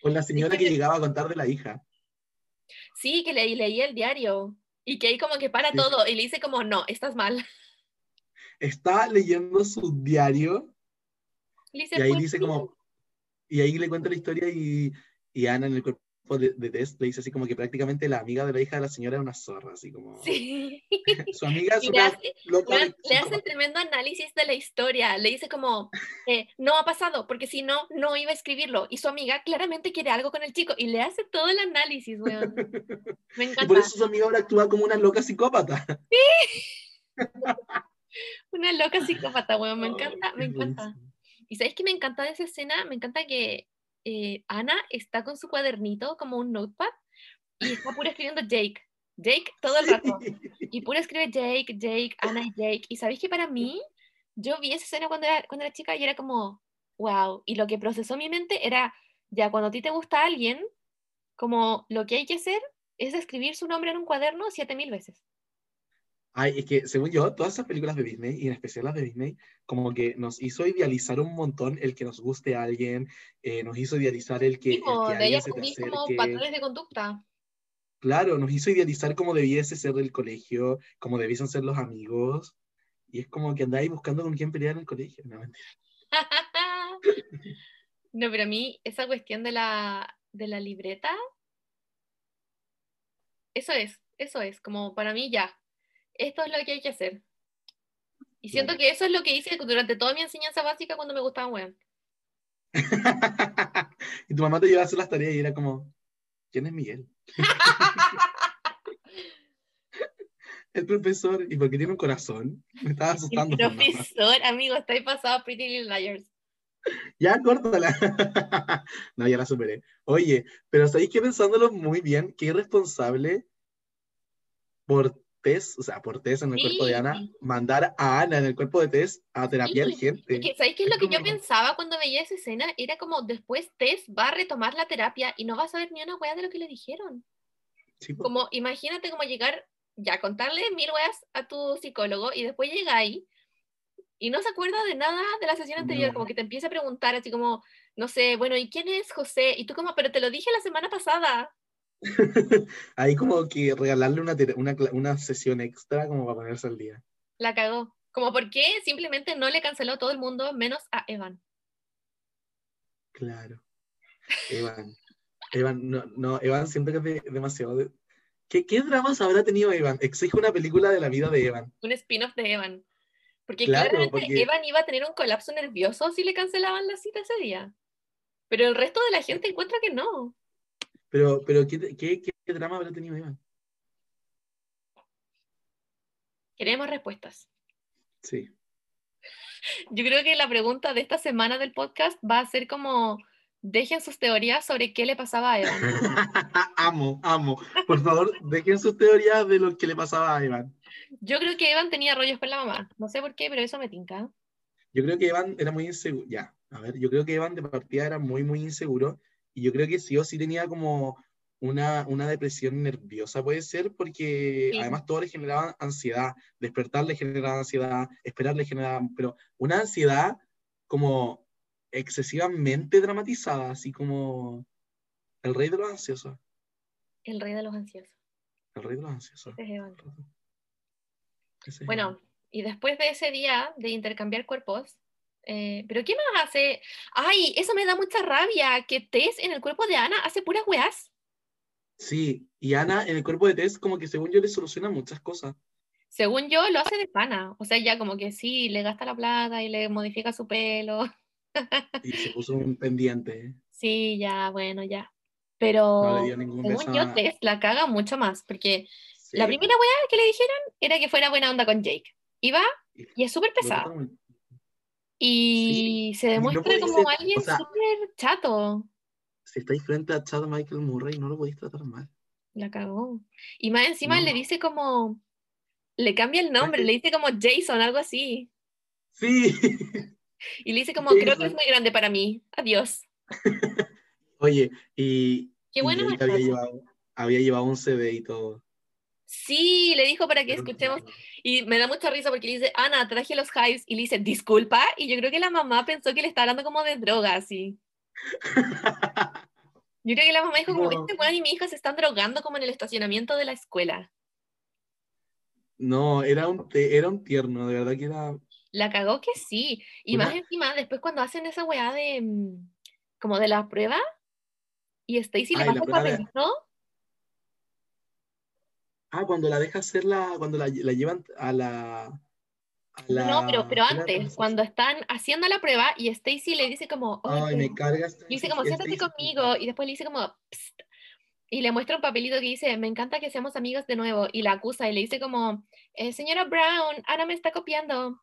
Con la señora
Dice
que
que-
llegaba a contar de la hija.
Sí, que leí, leí el diario. Y que ahí como que para
Sí.
todo. Y le dice como, no, estás mal.
Está leyendo su diario
Le dice,
y ahí
"Pues
dice
sí".
como, y ahí le cuenta la historia y, y Ana en el cuerpo de, de Tess le dice así como que prácticamente la amiga de la hija de la señora era una zorra, así como,
Sí.
su amiga es una
hace,
loca
le, le hace tremendo análisis de la historia. Le dice como, eh, no ha pasado, porque si no, no iba a escribirlo. Y su amiga claramente quiere algo con el chico. Y le hace todo el análisis, weón. Me
Y por
encanta.
eso su amiga ahora actúa como una loca psicópata.
Una loca psicópata, weón. Me encanta, me
Es
encanta.
buenísimo.
¿Y sabéis que me encanta de esa escena? Me encanta que eh, Ana está con su cuadernito como un notepad y está puro escribiendo Jake. Jake todo el rato. Y puro escribe Jake, Jake, Ana y Jake. Y sabéis que para mí, yo vi esa escena cuando era, cuando era chica y era como, wow. Y lo que procesó mi mente era, ya cuando a ti te gusta alguien, como lo que hay que hacer es escribir su nombre en un cuaderno siete mil veces.
Ay, es que según yo, todas esas películas de Disney, y en especial las de Disney, como que nos hizo idealizar un montón el que nos guste a alguien, eh, nos hizo idealizar el que, el
Tipo,
que
de
alguien se te
como patrones de conducta.
Claro, nos hizo idealizar cómo debiese ser el colegio, cómo debiesen ser los amigos. Y es como que andáis buscando con quién pelear en el colegio. No, mentira.
No, pero a mí esa cuestión de la, de la libreta, eso es, eso es, como para mí ya, esto es lo que hay que hacer. Y siento que eso es lo que hice durante toda mi enseñanza básica cuando me gustaban weón.
y tu mamá te llevaba a hacer las tareas y era como, ¿quién es Miguel? el profesor, ¿y por qué tiene un corazón? Me estaba
El
asustando. mamá.
profesor, amigo, está ahí pasado Pretty Little Liars.
Ya, córtala. no, ya la superé. Oye, pero ¿sabéis que pensándolo muy bien, qué irresponsable por Tess, o sea, por Tess en el cuerpo de Ana,
Sí.
mandar a Ana en el cuerpo de Tess a terapiar
Sí,
gente.
Que, ¿Sabéis qué es
Es
lo que yo
como-
pensaba cuando veía esa escena? Era como después Tess va a retomar la terapia y no va a saber ni una weá de lo que le dijeron.
Sí, po.
Como, imagínate como llegar, ya, contarle mil weas a tu psicólogo y después llega ahí y no se acuerda de nada de la sesión anterior,
No.
como que te empieza a preguntar así como, no sé, bueno, ¿y quién es José? Y tú como, pero te lo dije la semana pasada.
Ahí como que regalarle una, una, una sesión extra como para ponerse al día.
La cagó. Como, ¿por qué simplemente no le canceló a todo el mundo menos a Evan?
Claro. Evan. Evan, no, no, Evan siento que es de- demasiado... de- ¿Qué, ¿Qué dramas habrá tenido Evan? Exige una película de la vida de Evan.
Un spin-off de Evan. Porque
Claro,
claramente
porque-
Evan iba a tener un colapso nervioso si le cancelaban la cita ese día. Pero el resto de la gente encuentra que no.
Pero, pero ¿qué, qué, qué drama habrá tenido Iván?
Queremos respuestas.
Sí.
Yo creo que la pregunta de esta semana del podcast va a ser como, dejen sus teorías sobre qué le pasaba a Evan.
amo, amo. Por favor, dejen sus teorías de lo que le pasaba a Evan.
Yo creo que Evan tenía rollos con la mamá. No sé por qué, pero eso me tinca.
Yo creo que Evan era muy inseguro. Ya, a ver, yo creo que Evan de partida era muy, muy inseguro. Y yo creo que sí o sí tenía como una, una depresión nerviosa, puede ser, porque
Sí.
además todo le generaba ansiedad. Despertar le generaba ansiedad, esperar le generaba. Pero una ansiedad como excesivamente dramatizada, así como el rey de los ansiosos.
El rey de los ansiosos.
El rey de los ansiosos.
Bueno, y después de ese día de intercambiar cuerpos, eh, ¿pero qué más hace? Ay, eso me da mucha rabia, que Tess en el cuerpo de Ana hace puras weas.
Sí, y Ana en el cuerpo de Tess como que según yo le soluciona muchas cosas.
Según yo, lo hace de pana. O sea, ya como que sí, le gasta la plata y le modifica su pelo.
Y se puso un pendiente.
Sí, ya, bueno, ya.
No
Pero
le dio ningún
según yo, Tess la caga mucho más, porque
Sí,
la primera wea que le dijeron era que fuera buena onda con Jake. Y va, y es súper
lo
pesada. Y se demuestra como
ser,
alguien
o sea-
súper chato.
Si estáis frente a Chad Michael Murray, no lo podéis tratar mal.
La cagó. Y más encima
No.
le dice como. Le cambia el nombre, le dice como Jason, algo así.
Sí.
Y le dice como, creo que es muy grande para mí. Adiós.
Oye, y,
Qué
y
bueno
Jake había llevado, había llevado un CD y todo.
Sí, le dijo para que escuchemos. Y me da mucha risa porque le dice, Ana, traje los hives. Y le dice, disculpa. Y yo creo que la mamá pensó que le estaba hablando como de droga, así. Yo creo que la mamá dijo como,
No.
este weón y mi hija se están drogando como en el estacionamiento de la escuela.
No, era un, era un tierno, de verdad que era.
La cagó que sí. Y más encima, después cuando hacen esa weá de mm, como de la prueba, y Stacy le pasa un
prueba de-
papelito,
Ah, cuando la deja hacer la. Cuando la, la llevan a la.
No, pero, pero antes, cuando están haciendo la prueba y Stacy le dice como,
Ay, me cargas.
y dice como, siéntate conmigo, y después le dice como, "Psst", y le muestra un papelito que dice, me encanta que seamos amigos de nuevo, y la acusa y le dice como, "Eh, señora Brown, Ana me está copiando.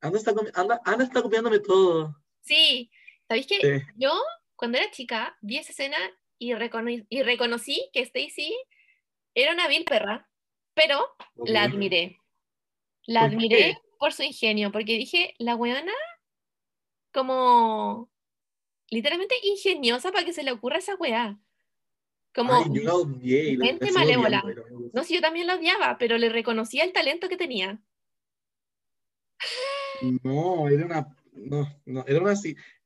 Ana está, Ana, Ana está copiándome todo.
Sí, ¿sabéis que
Sí.
yo cuando era chica vi esa escena y, recono- y reconocí que Stacy era una vil perra, pero la admiré. La
¿Por
admiré
qué?
por su ingenio, porque dije, la weona como literalmente ingeniosa para que se le ocurra esa weá. Como,
Ay, yo la odié y la
mente
sigo
malévola.
odiando, pero
no sé, yo también la odiaba, pero le reconocía el talento que tenía.
No, era una. No, no, era una,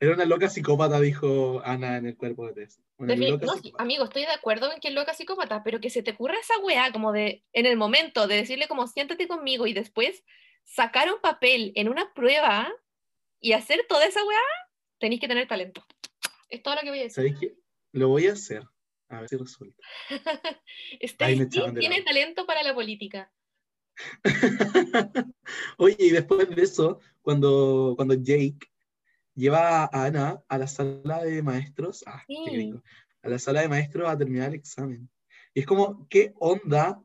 era una loca psicópata, dijo Ana en el cuerpo de Tess.
No, amigo, estoy de acuerdo en que es loca psicópata, pero que se te ocurra esa weá como de, en el momento de decirle como siéntate conmigo y después sacar un papel en una prueba y hacer toda esa weá, tenéis que tener talento. Es todo lo que voy a decir.
¿Sabéis qué? Lo voy a hacer. A ver si resulta.
Stacy tiene talento para la política.
Oye, y después de eso, cuando, cuando Jake lleva a Ana a la sala de maestros, ah,
Sí.
gringo, a la sala de maestros a terminar el examen. Y es como, ¿qué onda?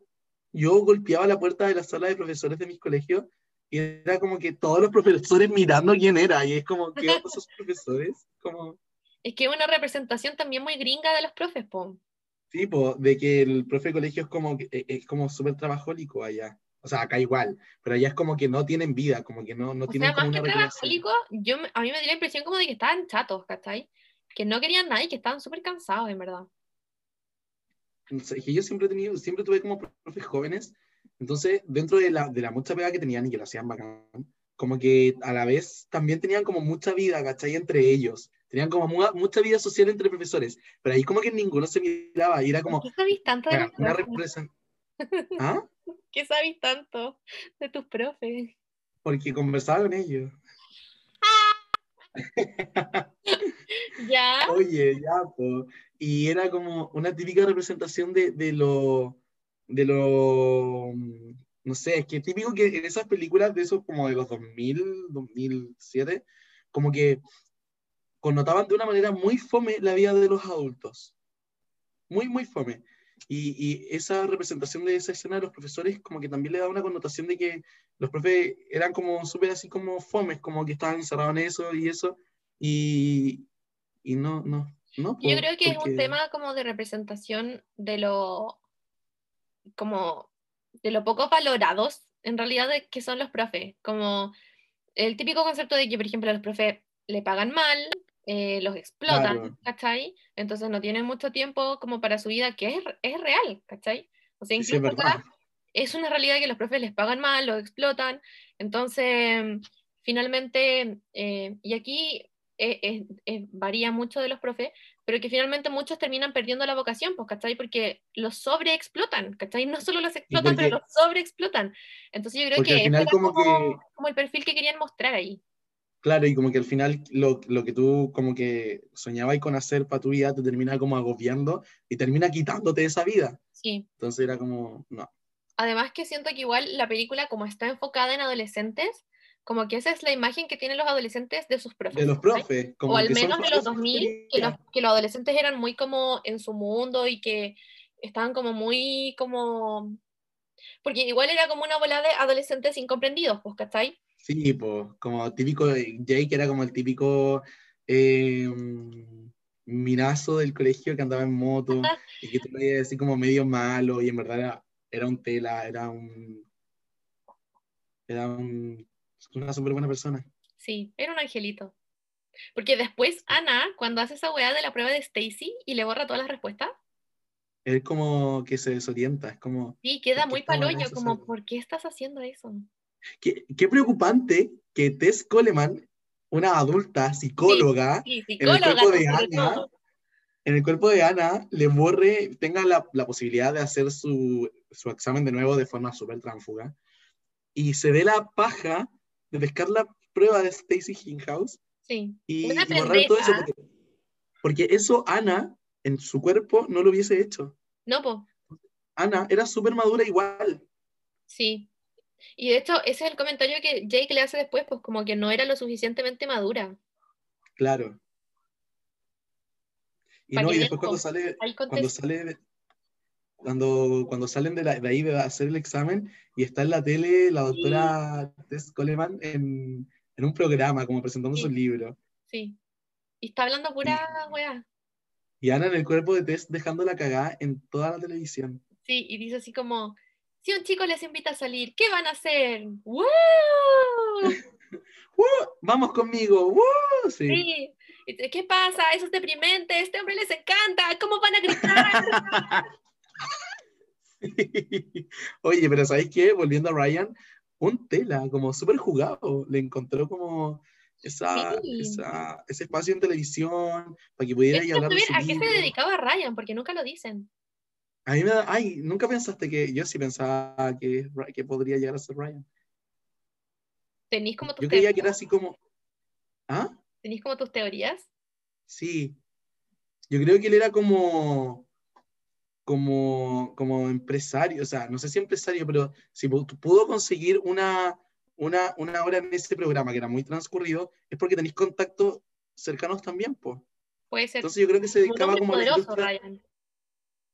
Yo golpeaba la puerta de la sala de profesores de mis colegios y era como que todos los profesores mirando quién era. Y es como, ¿qué onda esos profesores? Como,
Es que es una representación también muy gringa de los profes, po.
tipo, de que el profe de colegio es como, eh, es como súper trabajólico allá. O sea, acá igual, pero allá es como que no tienen vida, como que no, no
O
tienen
sea,
como
más que
una recreación.
trabajólico, yo, a mí me dio la impresión como de que estaban chatos, ¿cachai? Que no querían nada y que estaban súper cansados, en verdad.
No sé, que yo siempre he tenido, siempre tuve como profes jóvenes, entonces dentro de la, de la mucha pega que tenían y que lo hacían bacán, como que a la vez también tenían como mucha vida, ¿cachai? Entre ellos, tenían como mu- mucha vida social entre profesores, pero ahí como que ninguno se miraba y era como
¿Qué sabéis tanto de
una. ¿Ah?
¿Qué sabéis tanto de tus profes?
Porque conversaba con ellos.
Ya,
Oye, ya, po. Y era como una típica representación de, de lo, de lo, no sé, es que típico que en esas películas de esos como de los 2000, 2007, como que connotaban de una manera muy fome la vida de los adultos. Muy, muy fome. Y, y, esa representación de esa escena de los profesores como que también le da una connotación de que los profes eran como súper así como fomes, como que estaban encerrados en eso y eso. Y, y no, no, no.
Yo creo que es un tema como de representación de lo, como, de lo poco valorados en realidad de que son los profes. Como el típico concepto de que, por ejemplo, a los profes le pagan mal, eh, los explotan, ¿cachai? Entonces no tienen mucho tiempo como para su vida, que es, es real, ¿cachai? O sea, incluso es, una realidad que los profes les pagan mal, los explotan. Entonces, finalmente, eh, y aquí eh, varía mucho de los profes, pero que finalmente muchos terminan perdiendo la vocación, pues, ¿cachai? Porque los sobreexplotan, ¿cachai? No solo los explotan, pero los sobreexplotan. Entonces yo creo que,
al como,
como el perfil que querían mostrar ahí.
Claro, y como que al final lo, lo que tú como que soñabas con hacer para tu vida te termina como agobiando y termina quitándote esa vida.
Sí.
Entonces era como, no.
Además que siento que igual la película como está enfocada en adolescentes, como que esa es la imagen que tienen los adolescentes de sus profes.
De los profes.
Como o al menos de los 2000, que los, que los adolescentes eran muy como en su mundo y que estaban como muy como... Porque igual era como una bola de adolescentes incomprendidos, pues, ¿cachai?
Sí, pues, como típico, Jake era como el típico eh, minazo del colegio que andaba en moto y que lo veías así como medio malo y en verdad era, un tela, era un... Era una súper buena persona.
Sí, era un angelito. Porque después Ana, cuando hace esa weá de la prueba de Stacy y le borra todas las respuestas.
Es como que se desorienta, es como...
Sí, queda muy paloño, como, ¿por qué estás haciendo eso?
Qué, preocupante que Tess Coleman, una adulta psicóloga, en, el cuerpo de Ana, en el cuerpo de Ana, le borre, tenga la, posibilidad de hacer su, examen de nuevo de forma súper tránfuga, y se dé la paja de pescar la prueba de Stacy Hinghouse
sí.
y, borrar todo eso. Porque, eso Ana, en su cuerpo, no lo hubiese hecho.
No, po.
Ana era súper madura igual.
Sí. Y de hecho, ese es el comentario que Jake le hace después, pues como que no era lo suficientemente madura.
Claro. Y no, y después cuando sale, cuando sale, cuando, cuando salen de, de, ahí de hacer el examen y está en la tele la doctora Tess Coleman en, en, un programa, como presentando su libro.
Sí. Y está hablando pura weá.
Y Ana en el cuerpo de Tess dejando la cagada en toda la televisión.
Sí, y dice así como, si un chico les invita a salir, ¿qué van a hacer? ¡Woo!
Vamos conmigo. ¡Woo!
Sí. ¿Qué pasa? Eso es deprimente. Este hombre les encanta. ¿Cómo van a gritar?
Oye, pero ¿sabéis qué? Volviendo a Ryan, un tela, como súper jugado. Le encontró como esa, esa, ese espacio en televisión para que pudiera ir hablar de
¿A qué se dedicaba Ryan? Porque nunca lo dicen.
A mí me da, ay, nunca pensaste que yo sí pensaba que, que podría llegar a ser Ryan.
¿Tenís como tus
Yo creía que era así como. ¿Ah?
¿Tenís como tus teorías?
Sí. Yo creo que él era como. Como, como empresario, o sea, no sé si empresario, pero si pudo conseguir una, una, una hora en ese programa que era muy transcurrido, es porque tenéis contactos cercanos también, pues.
Puede ser.
Entonces yo creo que se dedicaba como, a Ryan.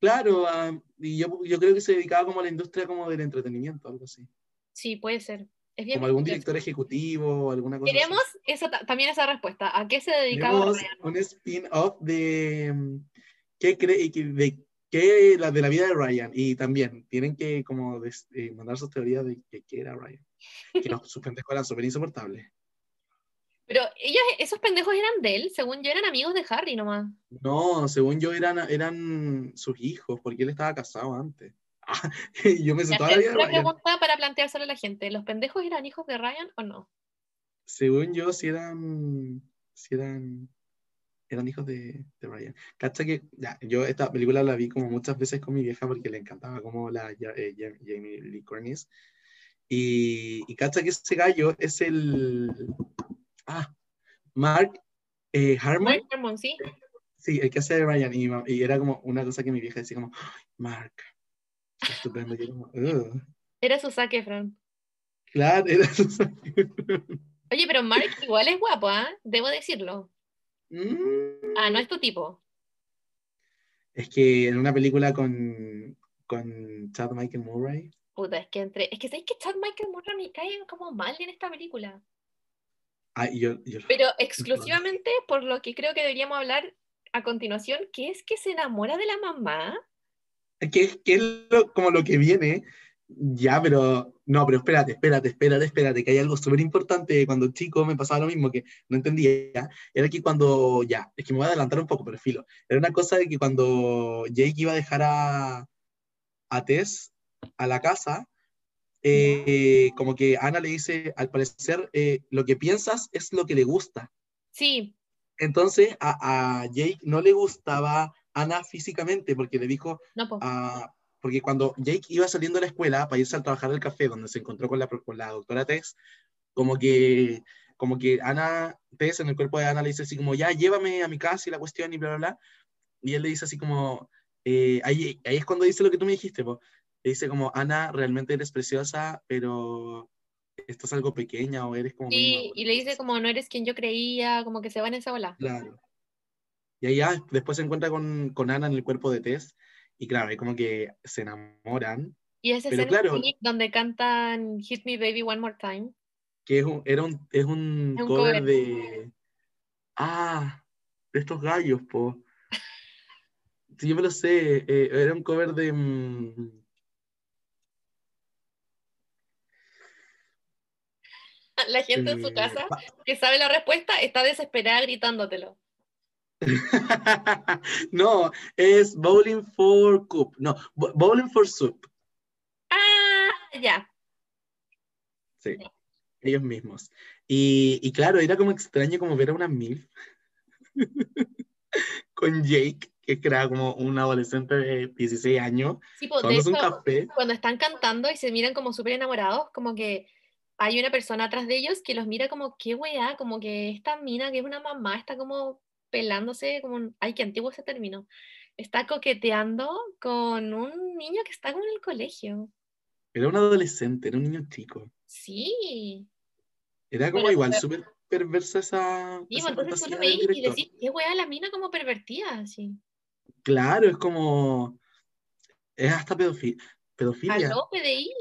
Claro, ah, y yo, yo, creo que se dedicaba como a la industria como del entretenimiento, algo así.
Sí, puede ser.
como algún director ejecutivo o alguna cosa
Queremos Esa, también esa respuesta. ¿A qué se dedicaba
un spin-off de mm, qué cree de qué la de la vida de Ryan y también tienen que como eh, mandar sus teorías de qué era Ryan. Que no, sus pendejos eran súper insoportables.
Pero ellos, esos pendejos eran de él, según yo eran amigos de Harry nomás.
No, según yo eran, eran sus hijos, porque él estaba casado antes. yo me
toda la vida Una pregunta para planteárselo a la gente, ¿los pendejos eran hijos de Ryan o no?
Según yo, si eran, si eran, eran hijos de, de Ryan. Cacha que, ya, yo esta película la vi como muchas veces con mi vieja porque le encantaba como la eh, Jamie Lee Curtis. Y, y cacha que ese gallo es el, ah, Mark eh, Harmon.
Mark Harmon, sí.
Sí, el que hace de Ryan. Y, era como una cosa que mi vieja decía como, Mark. Estupendo.
Era su saque, Fran.
Claro, era su saque.
Oye, pero Mark igual es guapo, ¿ah? Debo decirlo.
Mm,
Ah, no es tu tipo.
Es que en una película con, con Chad Michael Murray.
Puta, es que entre. Es que sabéis que Chad Michael Murray me caen como mal en esta película.
Ah, yo, yo-
Pero exclusivamente por lo que creo que deberíamos hablar a continuación, que es que se enamora de la mamá.
que, que es lo- como lo que viene. Ya, pero no, pero espérate, espérate, espérate, espérate, que hay algo súper importante. Cuando chico me pasaba lo mismo que no entendía. Era que cuando, ya, es que me voy a adelantar un poco, pero filo. Era una cosa de que cuando Jake iba a dejar a, a Tess a la casa, eh, como que Ana le dice, al parecer, eh, lo que piensas es lo que le gusta.
Sí,
Entonces a, a Jake no le gustaba Ana físicamente porque le dijo,
no, po.
a- porque cuando Jake iba saliendo de la escuela para irse a trabajar al café donde se encontró con la, con la doctora Tess, como que, como que Ana, Tess en el cuerpo de Ana le dice así como, ya, llévame a mi casa y la cuestión y bla, bla, bla. Y él le dice así como, eh, ahí, ahí es cuando dice lo que tú me dijiste, po. Le dice como, Ana, realmente eres preciosa, pero estás algo pequeña o eres como...
Sí,
madura".
y le dice como no eres quien yo creía, como que se va en esa ola.
Claro. Y ahí ya después se encuentra con, con Ana en el cuerpo de Tess. Y claro, es como que se enamoran.
Y
Pero
escena
claro.
donde cantan Hit Me Baby One More Time.
Que es un, era un, es un
Es un
cover
cover.
de. Ah, de estos gallos, po. Sí, yo me lo sé. eh, era un cover de. mm,
La gente en su
eh,
casa que sabe la respuesta está desesperada gritándotelo.
no, es Bowling for Cup. No, Bo- Bowling for Soup.
Ah, ya.
Sí, ellos mismos. Y, y claro, era como extraño como ver a una MILF con Jake, que era como un adolescente de 16 años,
Sí, po, de
un café.
cuando están cantando y se miran como súper enamorados, como que hay una persona atrás de ellos que los mira como, qué weá, como que esta mina que es una mamá está como pelándose, como, un- ay, qué antiguo ese término, está coqueteando con un niño que está como en el colegio.
Era un adolescente, era un niño chico.
Sí.
Era como igual súper perversa esa,
Y
esa
entonces tú lo veis y decís, qué weá, la mina como pervertida, así.
Claro, es como. Es hasta pedofi- pedofilia.
¿Aló, PDI?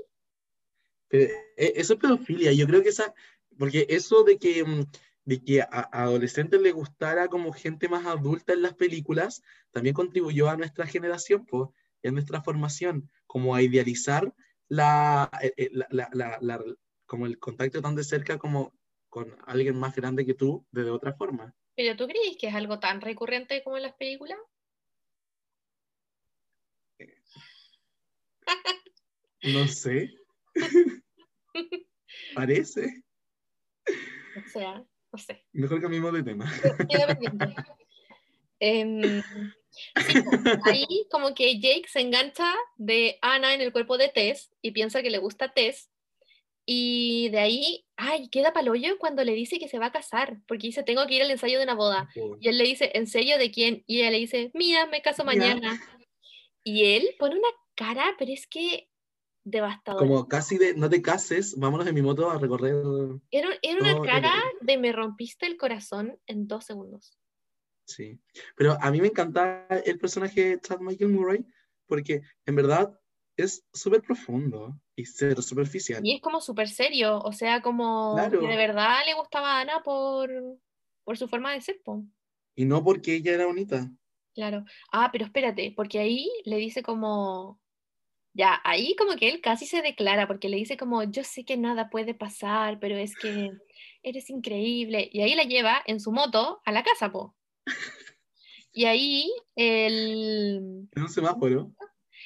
E- Eso es pedofilia. Yo creo que esa. Porque eso de que, mm, de que a, a adolescentes le gustara como gente más adulta en las películas, también contribuyó a nuestra generación, pues, y a nuestra formación, como a idealizar la, eh, eh, la- la- la- la- como el contacto tan de cerca como con alguien más grande que tú, de otra forma.
¿Pero tú crees que es algo tan recurrente como en las películas?
No sé. Parece.
O sea, no sé.
Mejor cambiemos de tema.
Em, sí, ahí como que Jake se engancha de Ana en el cuerpo de Tess y piensa que le gusta Tess. Y de ahí, ay, queda palollo cuando le dice que se va a casar, porque dice, tengo que ir al ensayo de una boda. Y él le dice, ¿en serio de quién? Y ella le dice, mía, me caso mañana. Y él pone una cara, pero es que devastadora.
Como casi de no te cases, vámonos en mi moto a recorrer.
Era, era una
todo el-
cara de me rompiste el corazón en dos segundos.
Sí. Pero a mí me encanta el personaje de Chad Michael Murray porque en verdad es súper profundo y cero superficial.
Y es como súper serio, o sea, como
Claro.
que de verdad le gustaba a Ana por, por su forma de ser, po.
Y no porque ella era bonita.
Claro. Ah, pero espérate, porque ahí le dice como, ya, ahí como que él casi se declara, porque le dice como, yo sé que nada puede pasar, pero es que eres increíble. Y ahí la lleva en su moto a la casa, po. Y ahí el,
En un semáforo.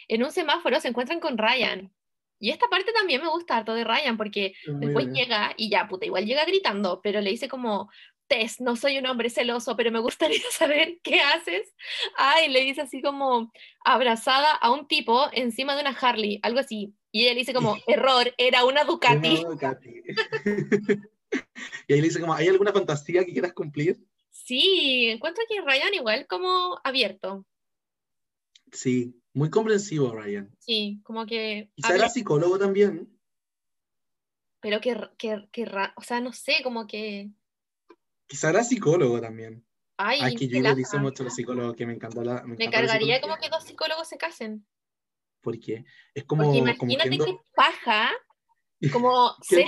en un semáforo se encuentran con Ryan. Y esta parte también me gusta harto de Ryan, porque
muy
después llega y ya, puta, igual llega gritando, pero le dice como, Tess, no soy un hombre celoso, pero me gustaría saber qué haces. Ay, le dice así como abrazada a un tipo encima de una Harley, algo así. Y ella le dice como, error, era una Ducati.
No, Katy. y ahí le dice como, ¿hay alguna fantasía que quieras cumplir?
Sí, encuentro que Ryan igual como abierto.
Sí, muy comprensivo, Ryan.
Sí, como que...
Quizá era psicólogo también.
pero que, que, que o sea, no sé, como que...
Quizá era psicólogo también.
Ay,
que yo
qué lata.
mucho a los psicólogos, que me encantó la. Me,
Me
la
cargaría como que dos psicólogos se casen.
Porque es
Porque
como. como
imagínate qué paja como
¿Qué
ser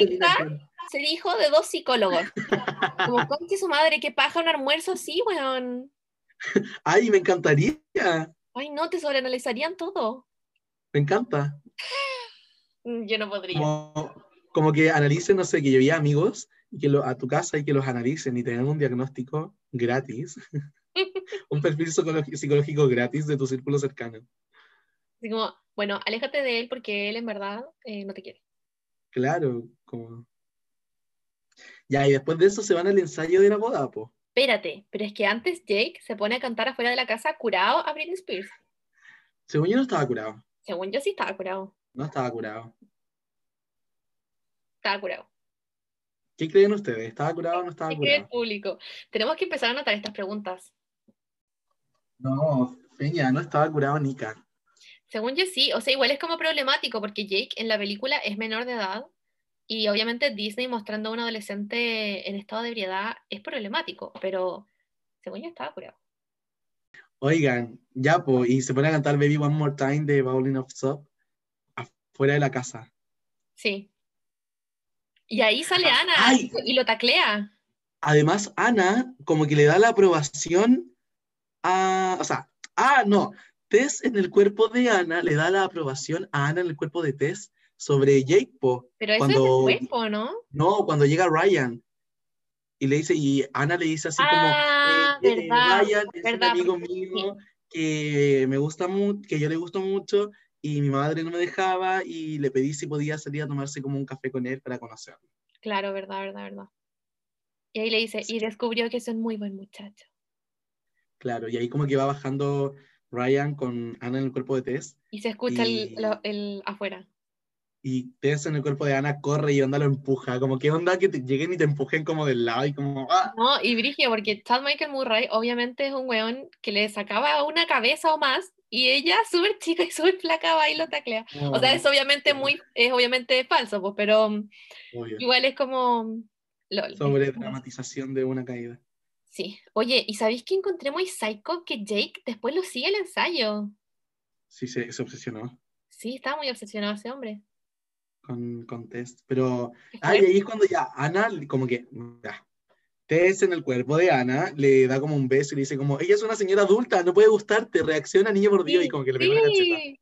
ser hijo de dos psicólogos. Como conche su madre, qué paja un almuerzo así, weón.
Ay, me encantaría.
Ay, no, te sobreanalizarían todo.
Me encanta.
Mm, Yo no podría.
Como, como que analicen, no sé, que llevé amigos y que lo, a tu casa y que los analicen y tengan un diagnóstico gratis. un perfil psicológico gratis de tu círculo cercano.
Así como, bueno, aléjate de él porque él en verdad eh, no te quiere.
Claro, como. Ya, y después de eso se van al ensayo de la boda, po.
Espérate, pero es que antes Jake se pone a cantar afuera de la casa curado a Britney Spears.
Según yo no estaba curado.
Según yo sí estaba curado.
No estaba curado.
Estaba curado.
¿Qué creen ustedes? ¿Estaba curado o no estaba
¿Qué cree el
curado?
público? Tenemos que empezar a anotar estas preguntas.
No, Peña, no estaba curado Nika.
Según yo sí, o sea, igual es como problemático porque Jake en la película es menor de edad y obviamente Disney mostrando a un adolescente en estado de ebriedad es problemático, pero según yo estaba curado.
Oigan, ya, po, y se pone a cantar Baby One More Time de Bowling of Soap afuera de la casa.
Sí. Y ahí sale Ana
¡Ay!
y lo taclea.
Además, Ana como que le da la aprobación a, o sea, ah, no, Tess en el cuerpo de Ana le da la aprobación a Ana en el cuerpo de Tess sobre Jake, po.
Pero eso
Cuando-
es después, ¿po, ¿no?
No, cuando llega Ryan y le dice, y Ana le dice así
Ah,
como, eh, eh, Ryan es un amigo mío que me gusta mucho, que yo le gusto mucho, y mi madre no me dejaba, y le pedí si podía salir a tomarse como un café con él para conocerlo.
Claro, verdad, verdad, verdad. Y ahí le dice, y descubrió que es un muy buen muchacho.
Claro, y ahí como que va bajando Ryan con Ana en el cuerpo de Tess,
Y se escucha
Y-
el, lo- el afuera.
y Tess en el cuerpo de Ana corre y onda lo empuja, como que onda que te lleguen y te empujen como del lado y como, ¡ah!
No, y Brigia, porque Chad Michael Murray obviamente es un weón que le sacaba una cabeza o más y ella, súper chica y súper flaca, va y lo taclea. O sea, es obviamente muy, es obviamente falso, pues, pero
Obvio.
igual es como... LOL.
Sobre dramatización de una caída.
Sí. Oye, ¿y sabéis que encontré muy psycho que Jake después lo sigue el ensayo?
Sí, se, se obsesionó
Sí, estaba muy obsesionado ese hombre.
con, con Tess, pero... Ah, y ahí es cuando ya Ana, como que, ya, Tess en el cuerpo de Ana le da como un beso y le dice como, ella es una señora adulta, no puede gustarte, reacciona niño mordido y como que le pega una.
Sí.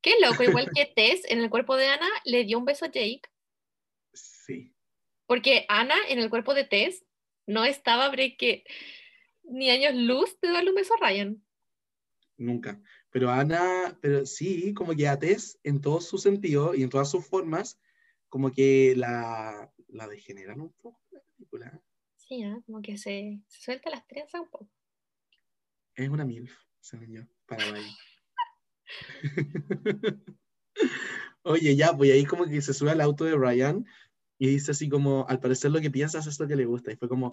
Qué loco, igual que Tess en el cuerpo de Ana le dio un beso a Jake,
Sí.
porque Ana en el cuerpo de Tess no estaba que ni años luz de darle un beso a Ryan.
Nunca. Pero Ana, pero sí, como que a Tess, en todos sus sentidos y en todas sus formas, como que la, la degeneran un poco la película.
Sí, como que se, se suelta las trenzas un poco.
Es una MILF, según yo, para. Oye, ya, pues ahí como que se sube al auto de Ryan y dice así como, al parecer lo que piensas es lo que le gusta. Y fue como,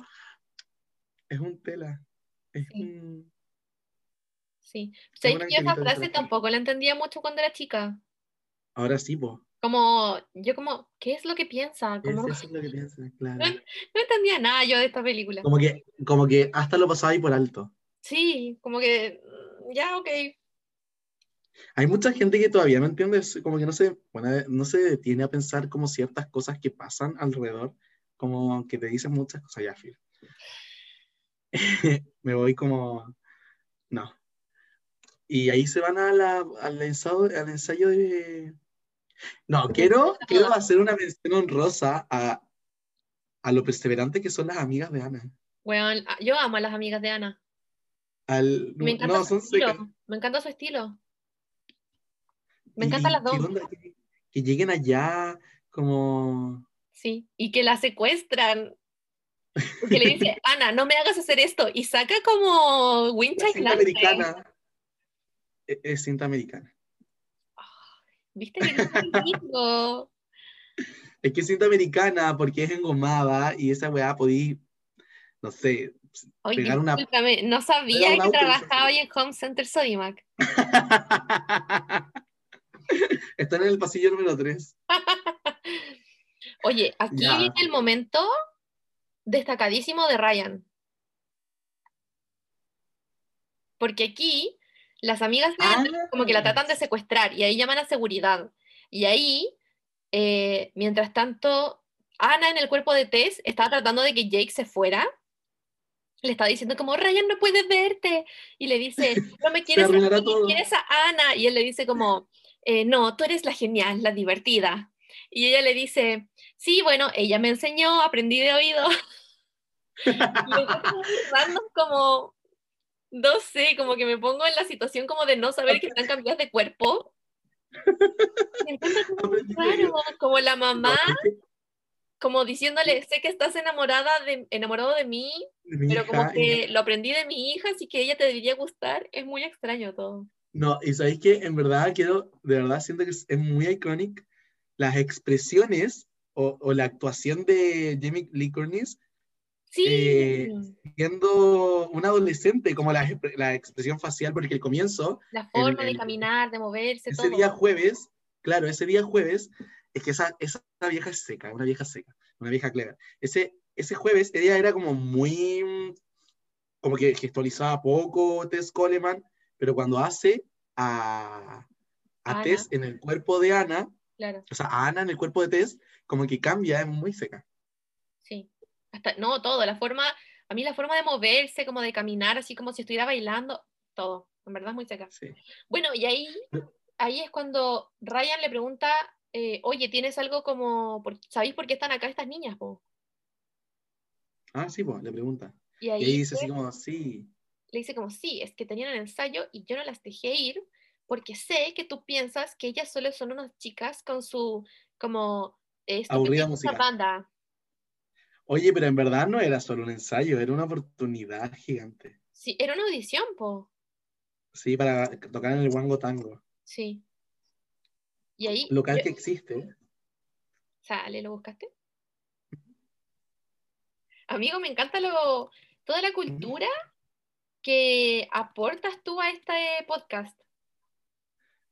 es un tela. Es
Sí.
un...
Sí.
Es
¿Sabes
un
que yo esa frase tampoco la entendía mucho cuando era chica?
Ahora sí, pues.
Como, yo como, ¿qué es lo que piensa? Como,
Eso es lo que piensas, claro.
no entendía nada yo de esta película.
Como que, como que hasta lo pasaba ahí por alto.
Sí, como que, mm, ya, ok.
Hay mucha gente que todavía no entiende, como que no se, bueno, no se detiene a pensar como ciertas cosas que pasan alrededor, como que te dicen muchas cosas, ya, Phil. Me voy como, no. Y ahí se van a la- al, ensayo, al ensayo de... No, quiero, quiero hacer una mención honrosa a, a lo perseverante que son las amigas de Ana.
Weón, ah, yo amo a las amigas de Ana.
Al,
Me encanta
no,
su estilo. Me encanta su estilo. Me encantan las dos.
onda, que, que lleguen allá como...
Sí. Y que la secuestran. Porque le dice, Ana, no me hagas hacer esto. Y saca como wincha
cinta americana. Es, es cinta americana.
¿Viste que es lindo?
Es que es cinta americana porque es engomada y esa weá podí, no sé,
Oye,
Pegar una-
no sabía que trabajaba ahí en Home Center Sodimac.
Están en el pasillo número 3.
Oye, aquí
Ya.
viene el momento destacadísimo de Ryan. Porque aquí las amigas de Ana como que la tratan de
Ah.
secuestrar y ahí llaman a seguridad. Y ahí, eh, mientras tanto, Ana en el cuerpo de Tess estaba tratando de que Jake se fuera. Le estaba diciendo como, Ryan no puede verte. Y le dice, no me quieres a mí, quieres a Ana. Y él le dice como, "Eh, no, tú eres la genial, la divertida. Y ella le dice, sí, bueno, ella me enseñó, aprendí de oído. Y como, no sé, como que me pongo en la situación como de no saber que están cambiadas de cuerpo. Me encuentro como
de oído.
raro, como la mamá,
No, es que
como diciéndole, sé que estás enamorada de, enamorado de mí,
mi
pero como
hija-
que lo aprendí de mi hija, así que ella te debería gustar. Es muy extraño todo.
No, y sabéis que en verdad quiero, de verdad siento que es, es muy icónico las expresiones o, o la actuación de Jamie Lee Curtis
Sí,
Eh, siendo un adolescente, como la, la expresión facial, porque el comienzo,
la forma de
el-
caminar, de moverse,
ese
todo.
día jueves, claro, ese día jueves, es que esa, esa vieja es seca, una vieja seca, una vieja clever. Ese, ese jueves, ella era como muy, como que gestualizaba poco Tess Coleman, pero cuando hace a, a. Tess en el cuerpo de Ana,
Claro,
o sea, a Ana en el cuerpo de Tess, como que cambia, es muy seca.
Hasta, no, todo, la forma, a mí la forma de moverse, como de caminar, así como si estuviera bailando, todo, en verdad es muy seca.
Sí.
Bueno, y ahí, ahí es cuando Ryan le pregunta, eh, oye, ¿tienes algo como, por- ¿sabéis por qué están acá estas niñas? po?"
Ah, sí, pues, le pregunta.
Y
Y
ahí
ahí dice así como, sí,
le dice como, sí, es que tenían el ensayo y yo no las dejé ir porque sé que tú piensas que ellas solo son unas chicas con su, como, eh,
Aburrida música.
banda.
Oye, pero en verdad no era solo un ensayo, era una oportunidad gigante.
Sí, era una audición, po.
Sí, para tocar en el Wango Tango,
Sí. Y ahí,
local
yo-
que existe.
sale, ¿lo buscaste? Amigo, me encanta lo, toda la cultura que aportas tú a este podcast.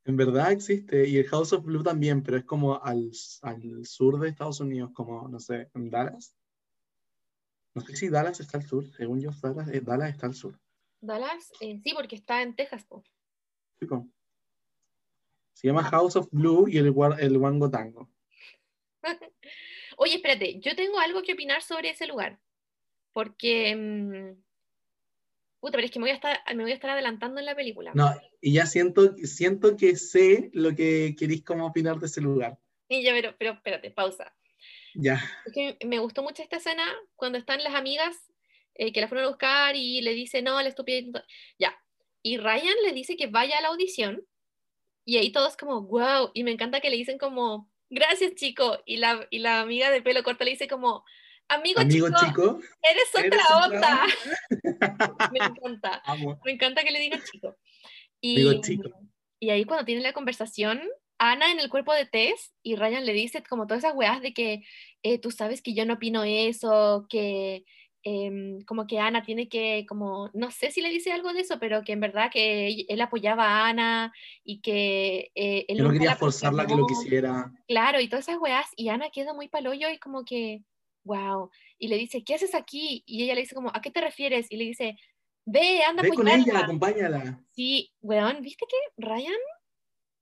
En verdad existe, y el House of Blue también, pero es como al, al sur de Estados Unidos, como, no sé, en Dallas. No sé si Dallas está al sur, según yo, Dallas, eh, Dallas está al sur.
Dallas, eh, sí, porque está en Texas, po.
Chico. Se llama House of Blue y el, el Wango Tango.
Oye, espérate, yo tengo algo que opinar sobre ese lugar. Porque. mm, puta, pero es que me voy, a estar, me voy a estar adelantando en la película.
No, y ya siento, siento que sé lo que queréis como opinar de ese lugar.
Y ya, pero, pero espérate, pausa.
Ya.
Es que me gustó mucho esta escena cuando están las amigas eh, que la fueron a buscar y le dice, no, la estúpida. Ya. Y Ryan le dice que vaya a la audición. Y ahí todos como, wow. Y me encanta que le dicen como, gracias, chico. Y la, y la amiga de pelo corto le dice como, amigo,
Amigo
chico,
chico,
eres otra
eres
onda.
otra
me encanta.
amo.
Me encanta que le digan chico. Y,
Digo chico.
y ahí cuando tienen la conversación, Ana en el cuerpo de Tess y Ryan le dice como todas esas weas de que eh, tú sabes que yo no opino eso, que em, como que Ana tiene que, como, no sé si le dice algo de eso, pero que en verdad que él, apoyaba a Ana y que eh, él
no quería
la
forzarla que lo quisiera.
Claro, y todas esas weas, y Ana queda muy palollo y como que, wow, y le dice, ¿qué haces aquí? Y ella le dice como, ¿a qué te refieres? Y le dice, ve, anda
Ve con
apoyarla".
ella, acompáñala.
Sí, weón, ¿viste que Ryan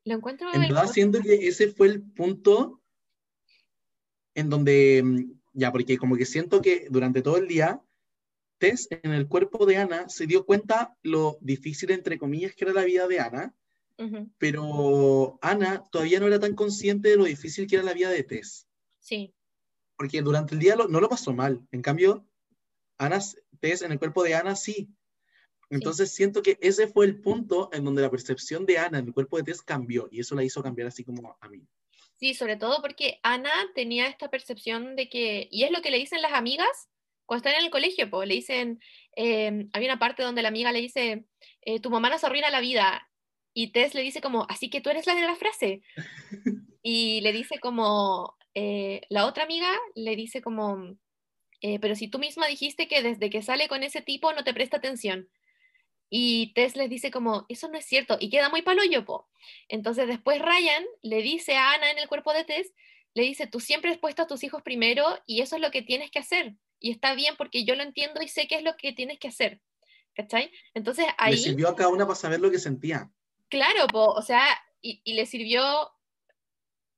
lo encuentro
En verdad siento que ese fue el punto en donde, mm, ya, porque como que siento que durante todo el día, Tess en el cuerpo de Ana se dio cuenta lo difícil, entre comillas, que era la vida de Ana, pero Ana todavía no era tan consciente de lo difícil que era la vida de Tess,
Sí,
porque durante el día lo- no lo pasó mal. En cambio, Ana, Tess en el cuerpo de Ana sí. Entonces siento que ese fue el punto en donde la percepción de Ana en el cuerpo de Tess cambió y eso la hizo cambiar así como a mí.
sí, sobre todo porque Ana tenía esta percepción de que, y es lo que le dicen las amigas cuando están en el colegio, pues le dicen, eh, había una parte donde la amiga le dice, eh, tu mamá nos arruina la vida, y Tess le dice como, así que tú eres la de la frase, y le dice como, eh, la otra amiga le dice como, eh, pero si tú misma dijiste que desde que sale con ese tipo no te presta atención. Y Tess les dice como, eso no es cierto, y queda muy paloyo, po. Entonces después Ryan le dice a Ana en el cuerpo de Tess, le dice, tú siempre has puesto a tus hijos primero y eso es lo que tienes que hacer. Y está bien porque yo lo entiendo y sé qué es lo que tienes que hacer. ¿Cachai? Entonces
Le
ahí,
sirvió a cada una para saber lo que sentía.
claro, po, o sea, y, y le sirvió,